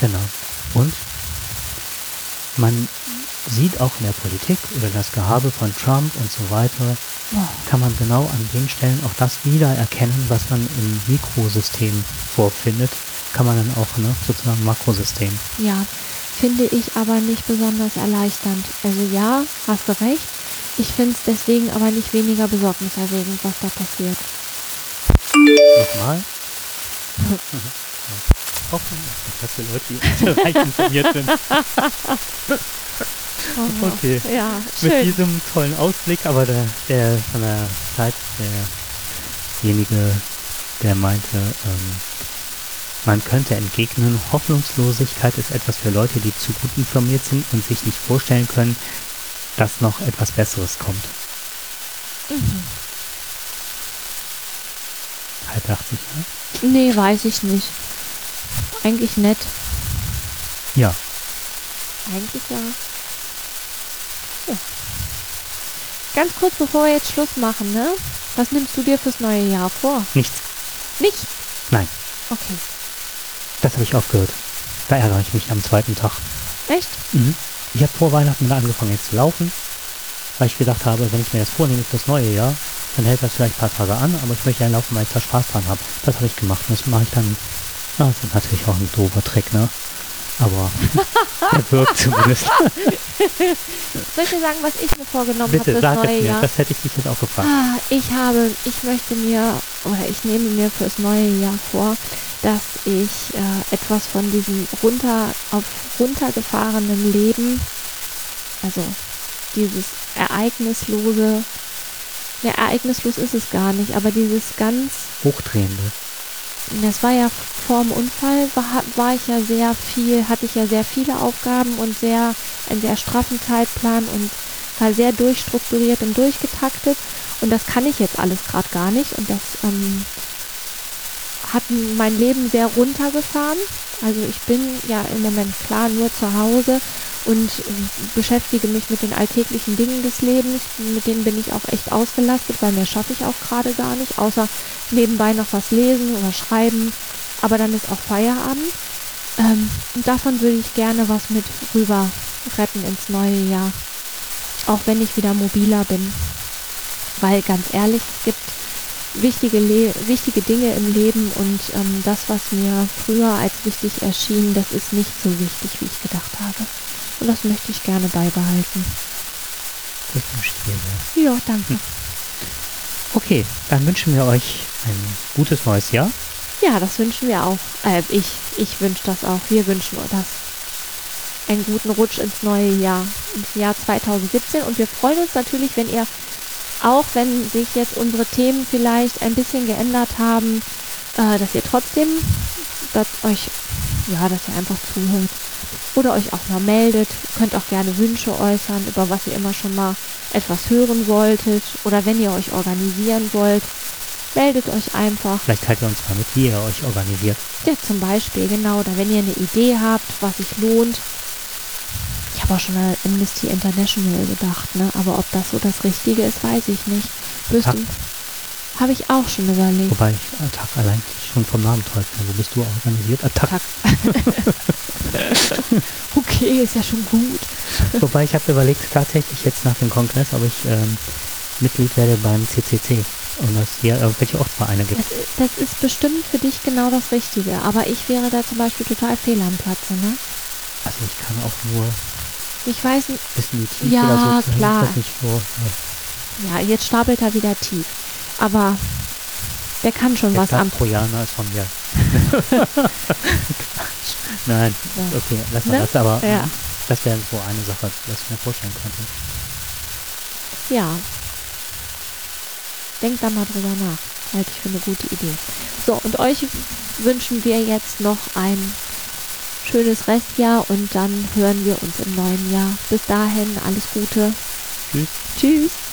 Genau. Und man sieht auch in der Politik oder das Gehabe von Trump und so weiter, kann man genau an den Stellen auch das wieder erkennen, was man im Mikrosystem vorfindet, kann man dann auch ne, sozusagen im Makrosystem. Ja, finde ich aber nicht besonders erleichternd. Also ja, hast du recht. Ich finde es deswegen aber nicht weniger besorgniserregend, was da passiert. Nochmal. <laughs> Hoffen, dass die Leute, <laughs> die informiert sind. <laughs> Oh, Okay. Ja, Mit schön. diesem tollen Ausblick, aber der, der von der Zeit, derjenige, der meinte, ähm, man könnte entgegnen, Hoffnungslosigkeit ist etwas für Leute, die zu gut informiert sind und sich nicht vorstellen können, dass noch etwas Besseres kommt. Mhm. Halb 80, ne? Nee, weiß ich nicht. Eigentlich nett. Ja, Eigentlich ja. Ja. Ganz kurz, bevor wir jetzt Schluss machen, ne? Was nimmst du dir fürs neue Jahr vor? nichts. Nicht? Nein, Okay. das habe ich aufgehört. Da ärgere ich mich am zweiten Tag. Echt? Mhm. Ich habe vor Weihnachten wieder angefangen jetzt zu laufen, weil ich gedacht habe, wenn ich mir das vornehme fürs neue Jahr, dann hält das vielleicht ein paar Tage an, aber ich möchte ja laufen, weil ich da Spaß dran habe. Das habe ich gemacht und das mache ich dann. Ja, das ist natürlich auch ein doofer Trick, ne? Aber der <laughs> wirkt zumindest. Soll ich dir sagen, was ich mir vorgenommen habe fürs sag es neue mir, Jahr? das hätte ich dich jetzt auch gefragt. Ah, ich habe, ich möchte mir, oder ich nehme mir fürs neue Jahr vor, dass ich äh, etwas von diesem runter, auf runtergefahrenen Leben, also dieses ereignislose, ne, ereignislos ist es gar nicht, aber dieses ganz Hochdrehende. Das war ja vor dem Unfall, war, war ich ja sehr viel, hatte ich ja sehr viele Aufgaben und sehr, einen sehr straffen Zeitplan und war sehr durchstrukturiert und durchgetaktet. Und das kann ich jetzt alles gerade gar nicht. Und das ähm, hat mein Leben sehr runtergefahren. Also ich bin ja im Moment klar nur zu Hause und ähm, beschäftige mich mit den alltäglichen Dingen des Lebens. Mit denen bin ich auch echt ausgelastet, weil mehr schaffe ich auch gerade gar nicht, außer nebenbei noch was lesen oder schreiben. Aber dann ist auch Feierabend. Ähm, und davon würde ich gerne was mit rüber retten ins neue Jahr. Auch wenn ich wieder mobiler bin. Weil ganz ehrlich, es gibt wichtige, Le wichtige Dinge im Leben und ähm, das, was mir früher als wichtig erschien, das ist nicht so wichtig, wie ich gedacht habe. Und das möchte ich gerne beibehalten. Spiel. Ja. Ja, danke. Okay, dann wünschen wir euch ein gutes neues Jahr. Ja, das wünschen wir auch. Äh, ich, ich wünsche das auch. Wir wünschen das. Einen guten Rutsch ins neue Jahr, ins Jahr 2017. Und wir freuen uns natürlich, wenn ihr, auch wenn sich jetzt unsere Themen vielleicht ein bisschen geändert haben, äh, dass ihr trotzdem, dass euch, ja, dass ihr einfach zuhört. Oder euch auch mal meldet. Ihr könnt auch gerne Wünsche äußern, über was ihr immer schon mal etwas hören wolltet. Oder wenn ihr euch organisieren wollt, meldet euch einfach. Vielleicht teilt ihr uns mal mit, wie ihr euch organisiert. Ja, zum Beispiel, genau. Oder wenn ihr eine Idee habt, was sich lohnt. Ich habe auch schon an Amnesty International gedacht, ne? Aber ob das so das Richtige ist, weiß ich nicht. Habe ich auch schon überlegt. Wobei ich Attack allein schon vom Namen finde. Wo bist du organisiert? Attack. <laughs> Okay, ist ja schon gut. <laughs> Wobei ich habe überlegt, tatsächlich jetzt nach dem Kongress, ob ich ähm, Mitglied werde beim CCC und dass hier irgendwelche Ortsvereine gibt. Das, das ist bestimmt für dich genau das Richtige. Aber ich wäre da zum Beispiel total fehl am Platze, ne? Also ich kann auch nur Ich weiß nicht. wissen, wie tief Ja, oder so. klar. Ist das nicht so, äh, Ja, jetzt stapelt er wieder tief. Aber der kann schon der was am. Trojaner ist von mir. <laughs> Nein, Ja. okay, lass mal Ne? das, aber Ja. das wäre so eine Sache, was ich mir vorstellen könnte. Ja. Denkt da mal drüber nach. Halte ich für eine gute Idee. So, und euch wünschen wir jetzt noch ein schönes Restjahr und dann hören wir uns im neuen Jahr. Bis dahin, alles Gute. Tschüss. Tschüss.